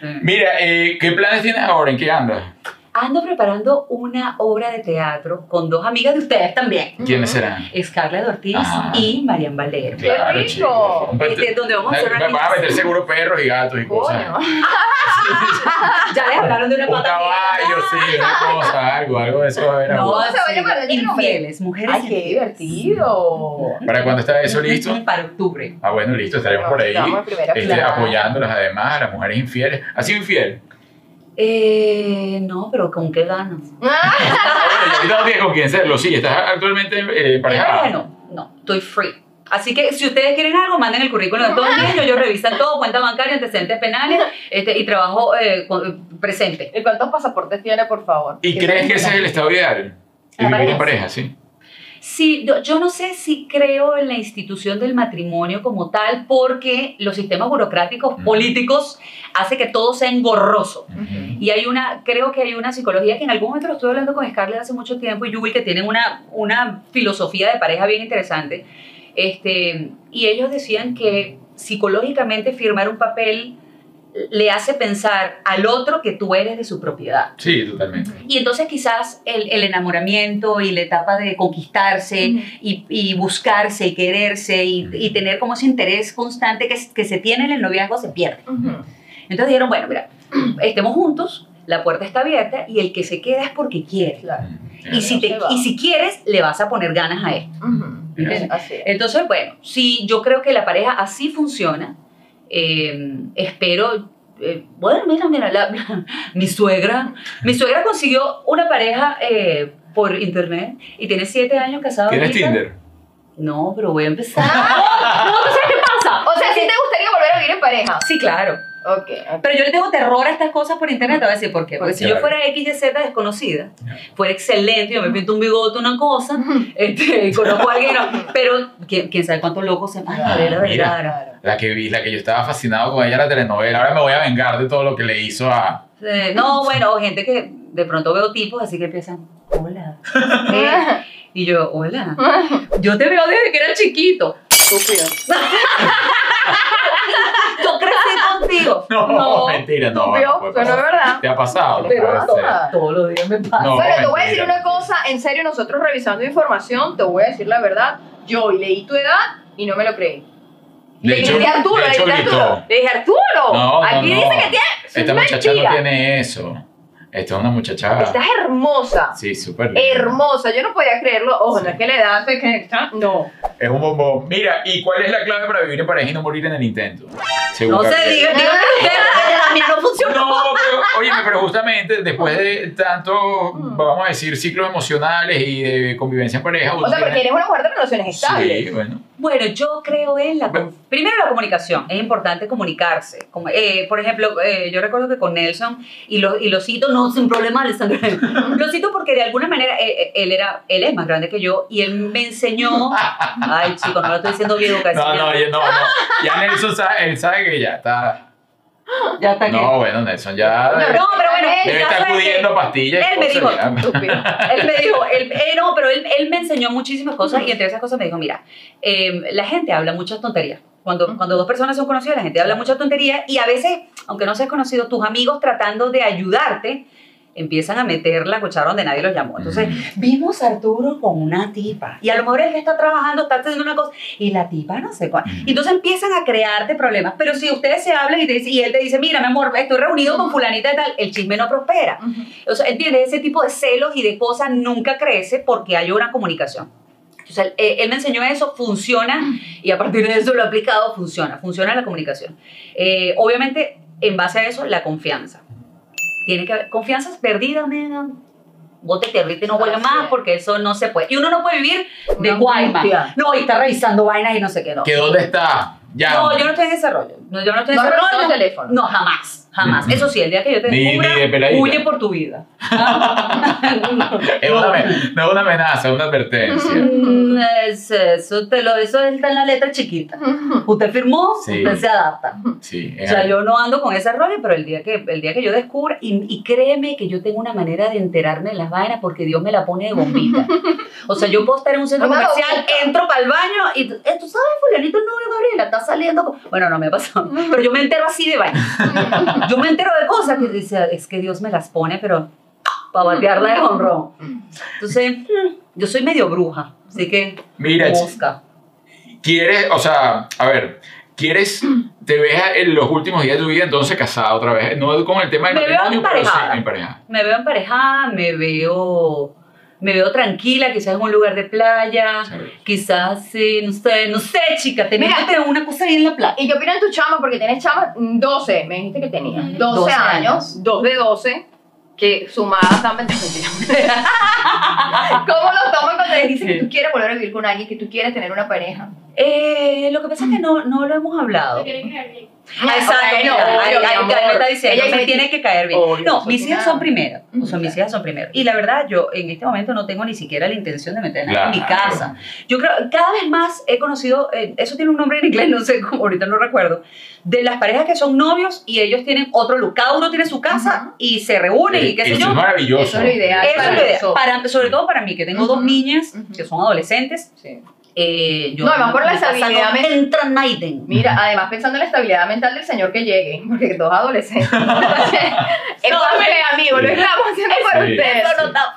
Sí. Mira, eh, ¿qué planes tienes ahora? ¿En qué andas? Ando preparando una obra de teatro con dos amigas de ustedes también. ¿Quiénes serán? Scarlett Ortiz Ah. y Marian Valero. Claro, rico! chico. Este, donde vamos a hacer una Van a meter seguro perros y gatos y cosas. <laughs> Ya les hablaron de una Un pata caballo, sí, una cosa, algo, algo de eso va a haber. No, ¿Cómo se va a llamar infieles, mujeres Ay, qué divertido. ¿Para cuándo está eso listo? Para octubre. Ah, bueno, listo, estaremos por ahí. Este, apoyándolas además, a las mujeres infieles. ¿Ha sido infiel? Eh, no, pero con qué ganas. <laughs> Ah, ahorita no tienes con quién serlo, sí, estás actualmente eh, En emparejada. pareja no, no, estoy free. Así que si ustedes quieren algo, manden el currículum de todos bien, ellos revisan todo, cuenta bancaria, antecedentes penales este, y trabajo eh, con- presente. ¿Y cuántos pasaportes tiene, por favor? ¿Y crees que ese es el estado ideal? El La vivir en pareja, pareja, sí. Sí, yo, yo no sé si creo en la institución del matrimonio como tal, porque los sistemas burocráticos políticos hace que todo sea engorroso. Y hay una, creo que hay una psicología que en algún momento lo estuve hablando con Scarlett hace mucho tiempo y Yui, que tienen una, una filosofía de pareja bien interesante. Este, y ellos decían que psicológicamente firmar un papel le hace pensar al otro que tú eres de su propiedad. Sí, totalmente. Y entonces quizás el, el enamoramiento y la etapa de conquistarse y, y buscarse y quererse y, y tener como ese interés constante que, que se tiene en el noviazgo se pierde. Entonces dijeron, bueno, mira, <clears throat> estemos juntos, la puerta está abierta y el que se queda es porque quiere. Claro. Y si, te, y si quieres, le vas a poner ganas a él. ¿entiendes? Así es. Entonces, bueno, sí, yo creo que la pareja así funciona. Eh, espero. eh, bueno, mira, mira, la- <laughs> mi suegra. Mi suegra consiguió una pareja eh, por internet y tiene siete años casada. ¿Tienes ahorita. Tinder? No, pero voy a empezar. <laughs> no, no, ¿sabes qué pasa? O sea, ¿sí te gustaría volver a vivir en pareja? Sí, claro. Ok, ok. Pero yo le tengo terror a estas cosas por internet, te voy a decir por qué. Porque si yo Claro. fuera X, Y, Z desconocida, fuera excelente, yo me pinto un bigote, una cosa, este, <laughs> conozco a alguien, no, pero ¿quién, quién sabe cuántos locos se Ay, Gabriela Mira. Vergara. La que vi, la que yo estaba fascinado con ella, la telenovela. Ahora me voy a vengar de todo lo que le hizo a. Eh, no, bueno, gente que de pronto veo tipos así que empiezan, hola. <laughs> Eh, y yo, hola. Yo te veo desde que era chiquito. Estúpido. <laughs> yo crecí contigo. No, mentira, no. No pero pasar. es verdad. ¿Te ha pasado? No Pero todos los días me pasa. No, bueno, te voy a decir una cosa, en serio, nosotros revisando información, te voy a decir la verdad, yo leí tu edad y no me lo creí. De le hecho- dije Arturo, de le dije Arturo, gritó. le dije Arturo, No, no, aquí no. dice que tiene, es Esta muchacha no tiene eso. Esta es una muchacha. Estás hermosa. Sí, súper. Hermosa, yo no podía creerlo. Ojo, no es que la edad es que está. No. Es un bombón. Mira, ¿y cuál es la clave para vivir en pareja y no morir en el intento? Según No se Gabriela. diga, diga que la no funcionó. No, pero, oye, pero justamente después de tanto, vamos a decir, ciclos emocionales y de convivencia en pareja. O sea, porque eres una mujer de relaciones estables. Sí, bueno. Bueno, yo creo en la... Bueno. Primero la comunicación, es importante comunicarse. Como, eh, por ejemplo, eh, yo recuerdo que con Nelson, y lo, y lo cito, no sin problema, Alessandro, <laughs> lo cito porque de alguna manera eh, eh, él, era, él es más grande que yo y él me enseñó... <laughs> Ay, chico, no lo estoy diciendo bien, casi. No, no, no, no. Ya Nelson sabe, él sabe que ya está. Ya está aquí. No, bueno, Nelson ya. No, pero bueno, Debe ya estar pastillas Él me dijo, estúpido. Él me dijo, él, eh, no, pero él, él me enseñó muchísimas cosas y entre esas cosas me dijo, mira, eh, la gente habla muchas tonterías. Cuando, cuando dos personas son conocidas, la gente habla mucha tontería y a veces, aunque no seas conocido, tus amigos tratando de ayudarte, empiezan a meter la cuchara donde nadie los llamó. Entonces, vimos a Arturo con una tipa y a lo mejor él está trabajando, está haciendo una cosa y la tipa no sé cuál. Y entonces empiezan a crearte problemas. Pero si ustedes se hablan y, te dice- y él te dice, mira, mi amor, estoy reunido con fulanita y tal, el chisme no prospera. O sea, ¿entiendes? Ese tipo de celos y de cosas nunca crece porque hay una comunicación. Sea, eh, él me enseñó eso, funciona, y a partir de eso lo he aplicado, funciona, funciona la comunicación. Eh, obviamente, en base a eso, la confianza. Tiene que haber confianzas perdidas, nena. Bótete ahorita y no Así más porque eso no se puede. Y uno no puede vivir de guayma. No, y está revisando vainas y no sé qué, no. ¿Que dónde está? Ya. No, yo no estoy en ese rollo. No, yo no estoy en No ese has revisado rollo. el teléfono. No, jamás, jamás. Mm. Eso sí, el día que yo te descubra, huye por tu vida. <laughs> Es una, no es una amenaza, es una advertencia. Mm, es eso, te lo, eso está en la letra chiquita. Usted firmó, Sí. usted se adapta. Sí, O sea, algo. yo no ando con ese rollo, pero el día que, el día que yo descubra, y, y créeme que yo tengo una manera de enterarme de las vainas porque Dios me la pone de bombita. O sea, yo puedo estar en un centro comercial, entro para el baño y tú, eh, tú sabes, fulanito el novio Gabriela está saliendo. con-". Bueno, no me ha pasado, pero yo me entero así de vainas. Yo me entero de cosas que dice, es que Dios me las pone, pero para batearla de honrón. Entonces, mm, yo soy medio bruja, así que Mira, busca. ¿Quieres, o sea, a ver, quieres, te ves en los últimos días de tu vida entonces casada otra vez? No con el tema del Me veo matrimonio, pero sí emparejada. Me veo emparejada, me veo, me veo tranquila, quizás en un lugar de playa, Sí. quizás, sí, no sé, no sé, chica, teniendo Mira. una cosa ahí en la playa. Y yo opino en tu chama porque tienes chama 12, me dijiste que tenías. 12, 12 años, años. 2 de 12, que sumadas dan 20 ¿Cómo lo toman cuando les dicen que tú quieres volver a vivir con alguien, que tú quieres tener una pareja? Eh, lo que pasa es que no, no lo hemos hablado. Exacto, obvio, ahí- mi ahí amor. me está diciendo, Ella me tiene que caer bien. Obvio, no, eso mis hijas son primero, o sea, mis claro. hijas son primero. Y la verdad, yo en este momento no tengo ni siquiera la intención de meterme en mi Claro. casa. Yo creo, cada vez más he conocido, eh, eso tiene un nombre en inglés, <laughs> no sé cómo, ahorita no recuerdo, de las parejas que son novios y ellos tienen otro lugar, cada uno tiene su casa y se reúnen y qué sé Eso yo. es maravilloso. Eso es lo ideal. Eso para es lo ideal. Para, sobre todo para mí, que tengo dos Ujú. niñas Ujú. que son adolescentes. Sí. Eh, yo No, además por la estabilidad No men- entra nadie. Mira, además pensando en la estabilidad mental del señor que llegue, <laughs> porque dos adolescentes. <laughs> <laughs> es para ustedes, amigos, lo estamos haciendo para Sí. ustedes. No está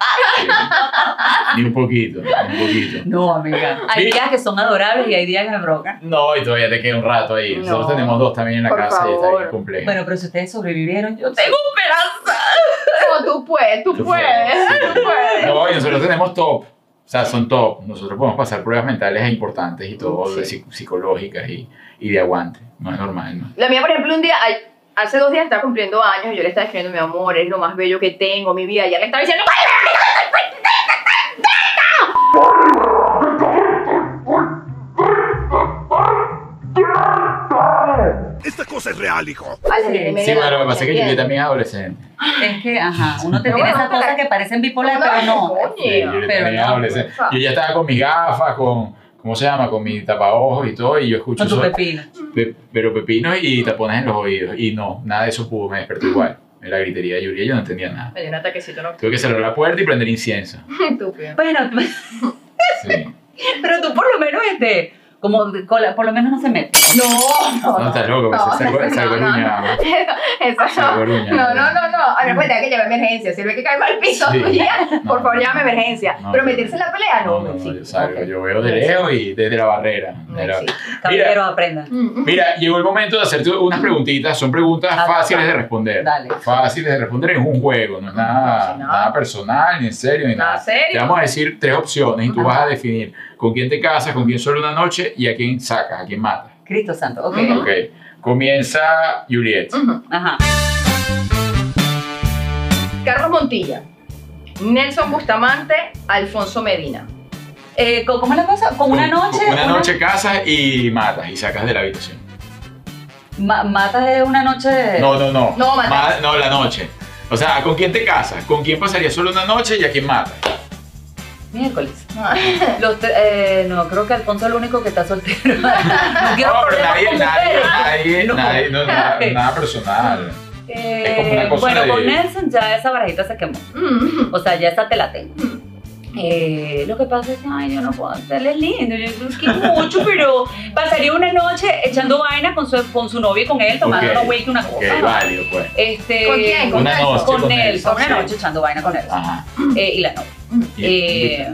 Ni un poquito, ni un poquito. No, amiga. Hay Sí. días que son adorables y hay días que me provocan. No, y todavía te queda un rato ahí. Nosotros No. tenemos dos también en la Por casa y está favor. bien complejo. Bueno, pero si ustedes sobrevivieron, yo tengo esperanza. No, tú puedes, tú, Tú puedes, puedes, tú puedes. No, y nosotros tenemos top. O sea, son top. Nosotros podemos pasar pruebas mentales importantes y todo, Sí. de psic- psicológicas y, y de aguante. No es normal, ¿no? La mía, por ejemplo, un día, ay, hace dos días estaba cumpliendo años y yo le estaba escribiendo, mi amor, es lo más bello que tengo, mi vida. Y ella le estaba diciendo, Esta cosa es real, hijo. "Ay, la nene me Sí, bueno, lo que la pasa es que Juliet también es adolescente. Es que, ajá, uno te Pero tiene esas cosas que parecen bipolares, pero no. Coño. Sí, Juliet pero también es no, adolescente. Yo ya estaba con mis gafas, con, ¿cómo se llama? Con mi tapaojos y todo, y yo escucho Con tu eso- pepino. pe- pero pepinos y tapones en los oídos. Y no, nada de eso pudo, me despertó igual. En la gritería de Juliet yo no entendía nada. Me dio un ataquecito nocturno. Tuve que cerrar la puerta y prender incienso. <laughs> Estúpido. Bueno, Sí. <laughs> pero tú por lo menos, este, como, con la- por lo menos no se mete. No, no, No, estás loco, no, se no, no. ruñado. <laughs> Eso no. No, no, no, no. A ver, pues tenga que llevar emergencia. Si ve que cae mal piso, Sí. <laughs> No. por favor, llame emergencia. No, Pero meterse en la pelea, no. No, no, no, sí. yo salgo, Ok. yo veo de lejos y desde la barrera. Sí. Caballeros, aprendan. Mm, Mira, llegó el momento de hacerte unas preguntitas. Son preguntas fáciles de responder. Dale. Fáciles de responder. Es un juego, no es nada, nada. personal, ni en serio, ni Nada nada. serio. Te vamos a decir tres opciones y tú vas a definir con quién te casas, con quién solo una noche y a quién sacas, a quién matas. Cristo Santo, ok. Ujú. Ok. Comienza Juliet. ujú. Ajá. Carlos Montilla, Nelson Bustamante, Alfonso Medina. Eh, ¿cómo ¿Cómo es la cosa? Con una noche. con Una noche casas y matas y sacas de la habitación. ma- matas de una noche. No, no, no. No, matas. Ma- no, la noche. O sea, ¿con quién te casas? ¿Con quién pasaría solo una noche y a quién matas? Miércoles. <laughs> Los eh, no, creo que Alfonso es el único que está soltero. no <laughs> quiero No, pero nadie, con nadie, nadie, No. nadie, no, nada, <laughs> nada personal. Eh, Es como una cosa bueno, de- con Nelson ya esa barajita se quemó. Mm, O sea, ya esa te la tengo. Eh, lo que pasa es que, ay, yo no puedo hacerle lindo, yo lo quiero mucho, pero pasaría una noche echando vaina con su, con su novia y con él, tomando Ok. una wake, una cosa. válido, pues. Este, ¿Con quién? ¿Con Una noche Con con él, con una noche echando vaina con él. Ajá. Eh, y la novia. Eh,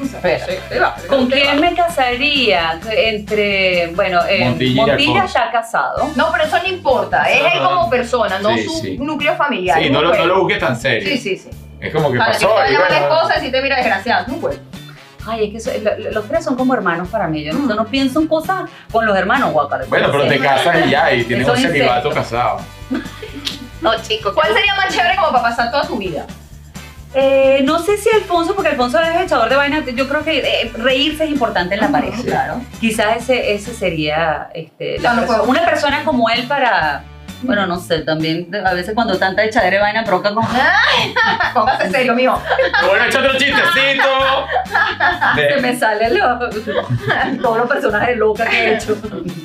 Espera. ¿Con quién me casaría? Entre, bueno, eh, Montilla Montilla casado. No, pero eso no importa. Es él como persona, no Sí, su sí. núcleo familiar. Sí, no lo busques tan serio. Sí, sí, sí. Es como que Para que pasó. te y bueno, esposa y si te mira desgraciado. Es un juego. Ay, es que eso- lo- los tres son como hermanos para mí. Yo no, no pienso en cosas con los hermanos, guacara. Bueno, pero te casas y ya, y tienes un celibato casado. <laughs> No, chicos. ¿Cuál sería más chévere como para pasar toda tu vida? Eh, no sé si Alfonso, porque Alfonso es echador de vaina, yo creo que eh, reírse es importante en la pareja. Claro. Quizás ese, ese sería este, la No, no persona- una persona como él para, bueno, no sé, también a veces cuando tanta echadera de vaina provoca como... <laughs> Póngase serio, mijo. <laughs> Bueno, échate un chistecito. Se De- me sale lo- <laughs> todos los personajes locos que he hecho.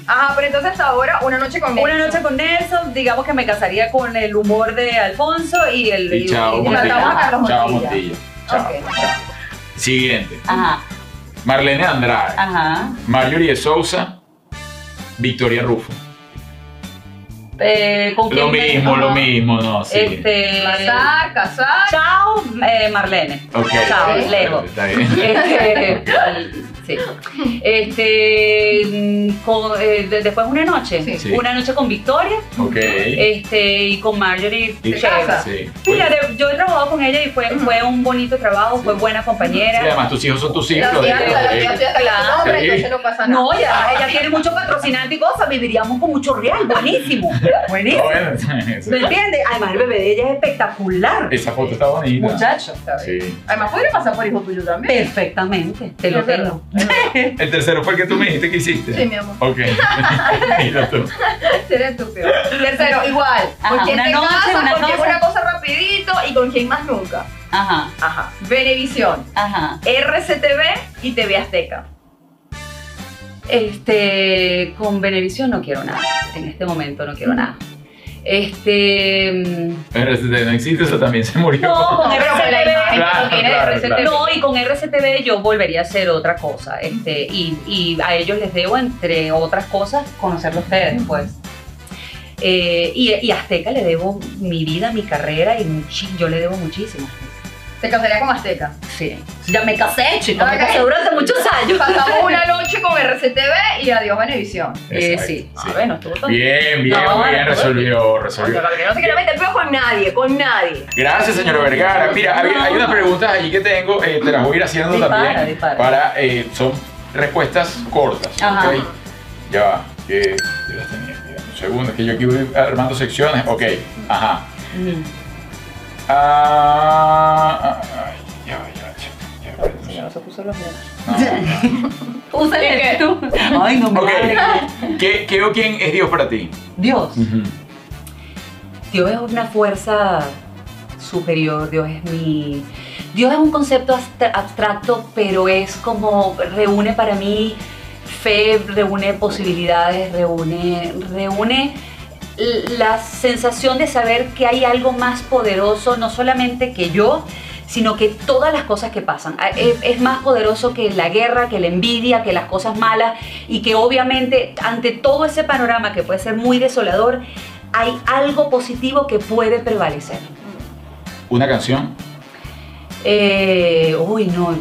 Ajá, pero entonces ahora una noche con Una Nelson. noche con Nelson, digamos que me casaría con el humor de Alfonso y el... Y chao, y- a Montilla. Carlos Chao, Montilla. Chao. Ok. Siguiente. Ajá, Marlene Andrade. ajá. Marjorie de Sousa. Victoria Rufo. Eh, ¿con Lo quién mismo, lo mismo, no, sí. Este... Casar, casar. Chao, eh, Marlene. Ok. Chao, lejos. Está bien. Este, <laughs> sí. Este, mm, con, eh, de- después una noche, Sí. Sí. una noche con Victoria, Ok. este, y con Marjorie. Y-. Mira, de- yo he trabajado con ella y fue, fue un bonito trabajo, fue buena Sí, compañera. además tus hijos son tus hijos. Sí. entonces no pasa nada. No, ya, ella tiene mucho patrocinante y cosas, viviríamos con mucho real, buenísimo, <laughs> buenísimo. Bueno, ¿Me entiendes? Además, el bebé de ella es espectacular. Esa foto está bonita. Muchacho. Sí. Además, podría pasar por hijo tuyo también. Perfectamente, te lo Es verdad. tengo. <laughs> El tercero fue el que tú me dijiste que hiciste. Sí, mi amor. Ok. <laughs> Mira tú. Eres estúpido. Tercero, igual. ¿Con Ajá, quién una te noche, casas? una ¿Con quién cosa. una cosa rapidito? ¿Y con quién más nunca? Ajá, Ajá. Venevisión, ajá. RCTV y TV Azteca. Este, con Benevisión no quiero nada. En este momento no quiero nada. Este. mm, RCT no existe, eso también <laughs> se murió. No, con <laughs> RCTV. Claro, claro, RCTV. claro. No, y con RCTV yo volvería a hacer otra cosa. Este, y, y a ellos les debo, entre otras cosas, conocerlo a ustedes, pues. Eh, y, y a Azteca le debo mi vida, mi carrera, y yo le debo muchísimo. ¿Te casaría con Azteca? Sí. Ya me casé, chicos, me casé durante muchos <laughs> años. Pasamos una noche con RCTV y adiós Venevisión. Eh, Exacto, sí. sí. Ah, bueno, estuvo todo. Bien, bien, No, muy bien, no, resolvió, resolvió. No te quiero meter peo con nadie, con nadie. Gracias, señor Vergara. Mira, hay, hay unas preguntas allí que tengo, eh, te las voy a ir haciendo Dispara, también. dispara. Para, eh, son respuestas cortas. Ajá. ¿ok? Ya va, que que las tenía. Mira, un segundo, es que yo aquí voy armando secciones. Ok, ajá. Mm. Ah, ah, ay, ya ya ya ya va. Ya no se puso los dedos. <laughs> Úsale tú. Ay, no me Ok, vale. ¿Qué, qué o quién es Dios para ti? Dios. Dios es una fuerza superior, Dios es mi... Dios es un concepto abstra- abstracto, pero es como reúne para mí fe, reúne posibilidades, reúne, reúne la sensación de saber que hay algo más poderoso, no solamente que yo, sino que todas las cosas que pasan. Ah, Es, es más poderoso que la guerra, que la envidia, que las cosas malas y que obviamente ante todo ese panorama que puede ser muy desolador, hay algo positivo que puede prevalecer. ¿Una canción? Eh, uy, no,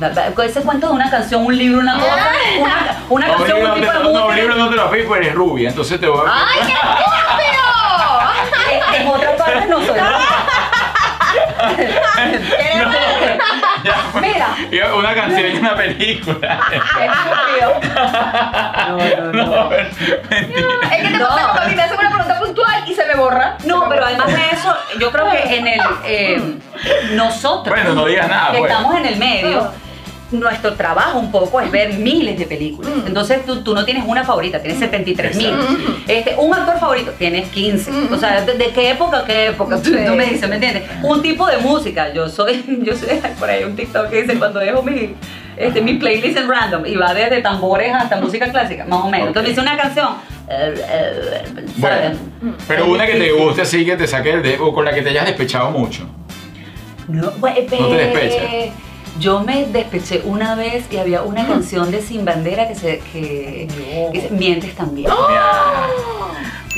ese cuento de una canción, un libro, una cosa, <laughs> una, una No, canción, un no, tipo te, de no, música. libro no te lo pedí, pues eres rubia, entonces te voy a... ¡Ay! <laughs> Parte no soy Ya, Mira. y Una canción y una película. No, no, no. Mentira. Es que te No. pasa como a mí me hacen una pregunta puntual y se me borra. No, pero además de eso, yo creo que en el eh, nosotros Bueno, no digas nada, que pues. estamos en el medio, nuestro trabajo un poco es ver miles de películas. Entonces tú, tú no tienes una favorita, tienes 73 mil. Exacto. Este, un actor favorito, tienes 15. O sea, ¿de, de qué época a qué época? Tú, Sí. tú me dices, ¿me entiendes? Un tipo de música. Yo soy, <laughs> yo soy por ahí un TikTok que dice cuando dejo mi, este, mi playlist en random y va desde tambores hasta música clásica, más o menos. Entonces dice una canción. eh, eh. Bueno, pero una que te guste así, que te saque el dedo, o con la que te hayas despechado mucho. No, bueno, No te eh, despechas. Yo me despeché una vez y había una <gasps> canción de Sin Bandera que se que, que se- mientes también.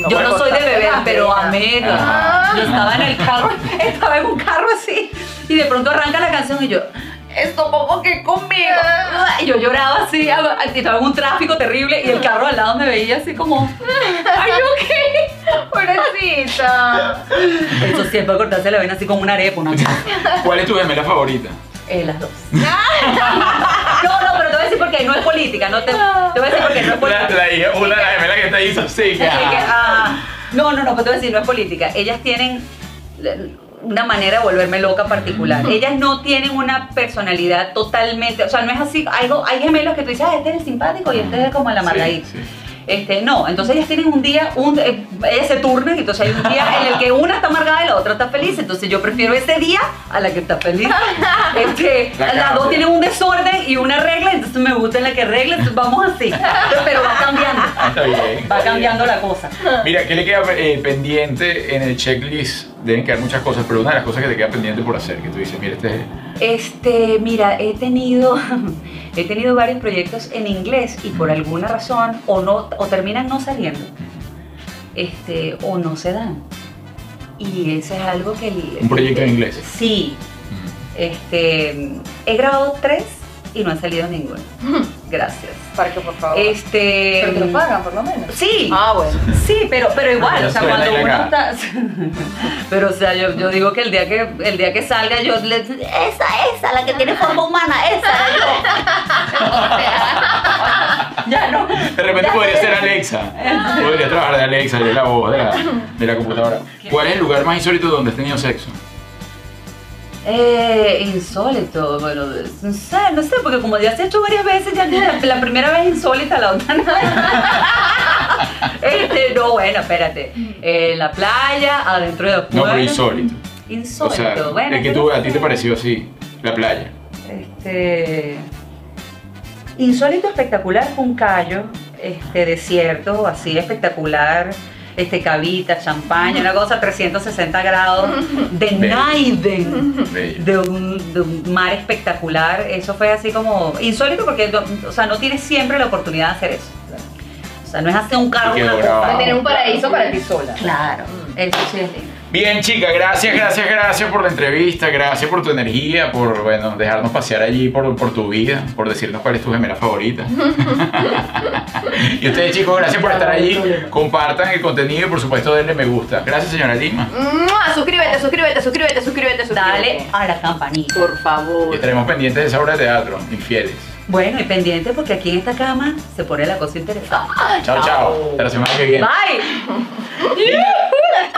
yo no soy de beber, pero amé. Ah. Yo estaba en el carro, <laughs> estaba en un carro así y de pronto arranca la canción y yo esto como que conmigo. Y yo lloraba así, estaba en un tráfico terrible y el carro al lado me veía así como, ¿Are you okay? Pobrecita. Eso siempre cortarse la vena así como una arepa, una. ¿Cuál es tu gemela favorita? Eh, las dos. <laughs> no, no, pero te voy a decir por qué, no es política, no te, te voy a decir por qué, no es política. la hija- una de las gemelas que te hizo así, que, ah, no, no, no, pero te voy a decir, no es política. Ellas tienen una manera de volverme loca particular. Ellas no tienen una personalidad totalmente, o sea, no es así, algo, hay gemelos que tú dices, ah, este es el simpático y este es como el amargadito. Sí, sí. Este, no, entonces ellas tienen un día, un, eh, ellas se turnan, entonces hay un día en el que una está amargada y la otra está feliz, entonces yo prefiero ese día a la que está feliz. <laughs> Este, La las cambia. dos tienen un desorden y una regla, entonces me gusta la que arregla, entonces vamos así, pero va cambiando, Ah, está bien. va cambiando la cosa. Mira, ¿qué le queda eh, pendiente en el checklist? Deben quedar muchas cosas, pero una de las cosas que te queda pendiente por hacer, que tú dices, mira, este es... Este, mira, he tenido, <laughs> he tenido varios proyectos en inglés y por alguna razón o no, o terminan no saliendo, este, o no se dan. Y eso es algo que... el- Un proyecto en inglés. Sí. Este, he grabado tres y no ha salido ninguno. <laughs> Gracias. Para que por favor. Este. Pero te lo pagan, por lo menos. Sí. Ah, bueno. Sí, pero, pero igual, No o sea, cuando uno acá. está. <laughs> Pero, o sea, yo, yo digo que el día que el día que salga, yo le. Esa, esa, la que tiene forma humana, esa yo. <laughs> ya no. De repente ya podría sé. ser Alexa. Podría trabajar de Alexa, de la voz, de la, de la computadora. ¿Cuál es el lugar más insólito donde has tenido sexo? Eh, insólito, bueno, no sé, no sé, porque como ya se ha hecho varias veces, ya la, la primera vez insólita, la otra no. <laughs> este, no, bueno, espérate. En la playa, adentro de los No, pero insólito. Insólito, O sea, bueno. el que tú, a ti te pareció así, la playa. Este. Insólito espectacular fue un callo, este desierto, así espectacular, este cavita, champaña, una cosa 360 grados de. Naiden, de un, de un mar espectacular. Eso fue así como insólito porque no- o sea, no tienes siempre la oportunidad de hacer eso. O sea, no es hacer un carro una tener un paraíso para ti sola. Claro, eso sí es lindo. Bien, chica, gracias, gracias, gracias por la entrevista, gracias por tu energía, por bueno, dejarnos pasear allí por, por tu vida, por decirnos cuál es tu gemela favorita. <laughs> y ustedes, chicos, gracias por estar allí. Compartan el contenido y, por supuesto, denle me gusta. Gracias, señora Lima. Suscríbete, suscríbete, suscríbete, suscríbete. Dale a la campanita. Por favor. Y estaremos pendientes de esa obra de teatro, infieles. Bueno, y pendiente porque aquí en esta cama se pone la cosa interesante. Chao, chao. Hasta la semana que viene. Bye. <laughs>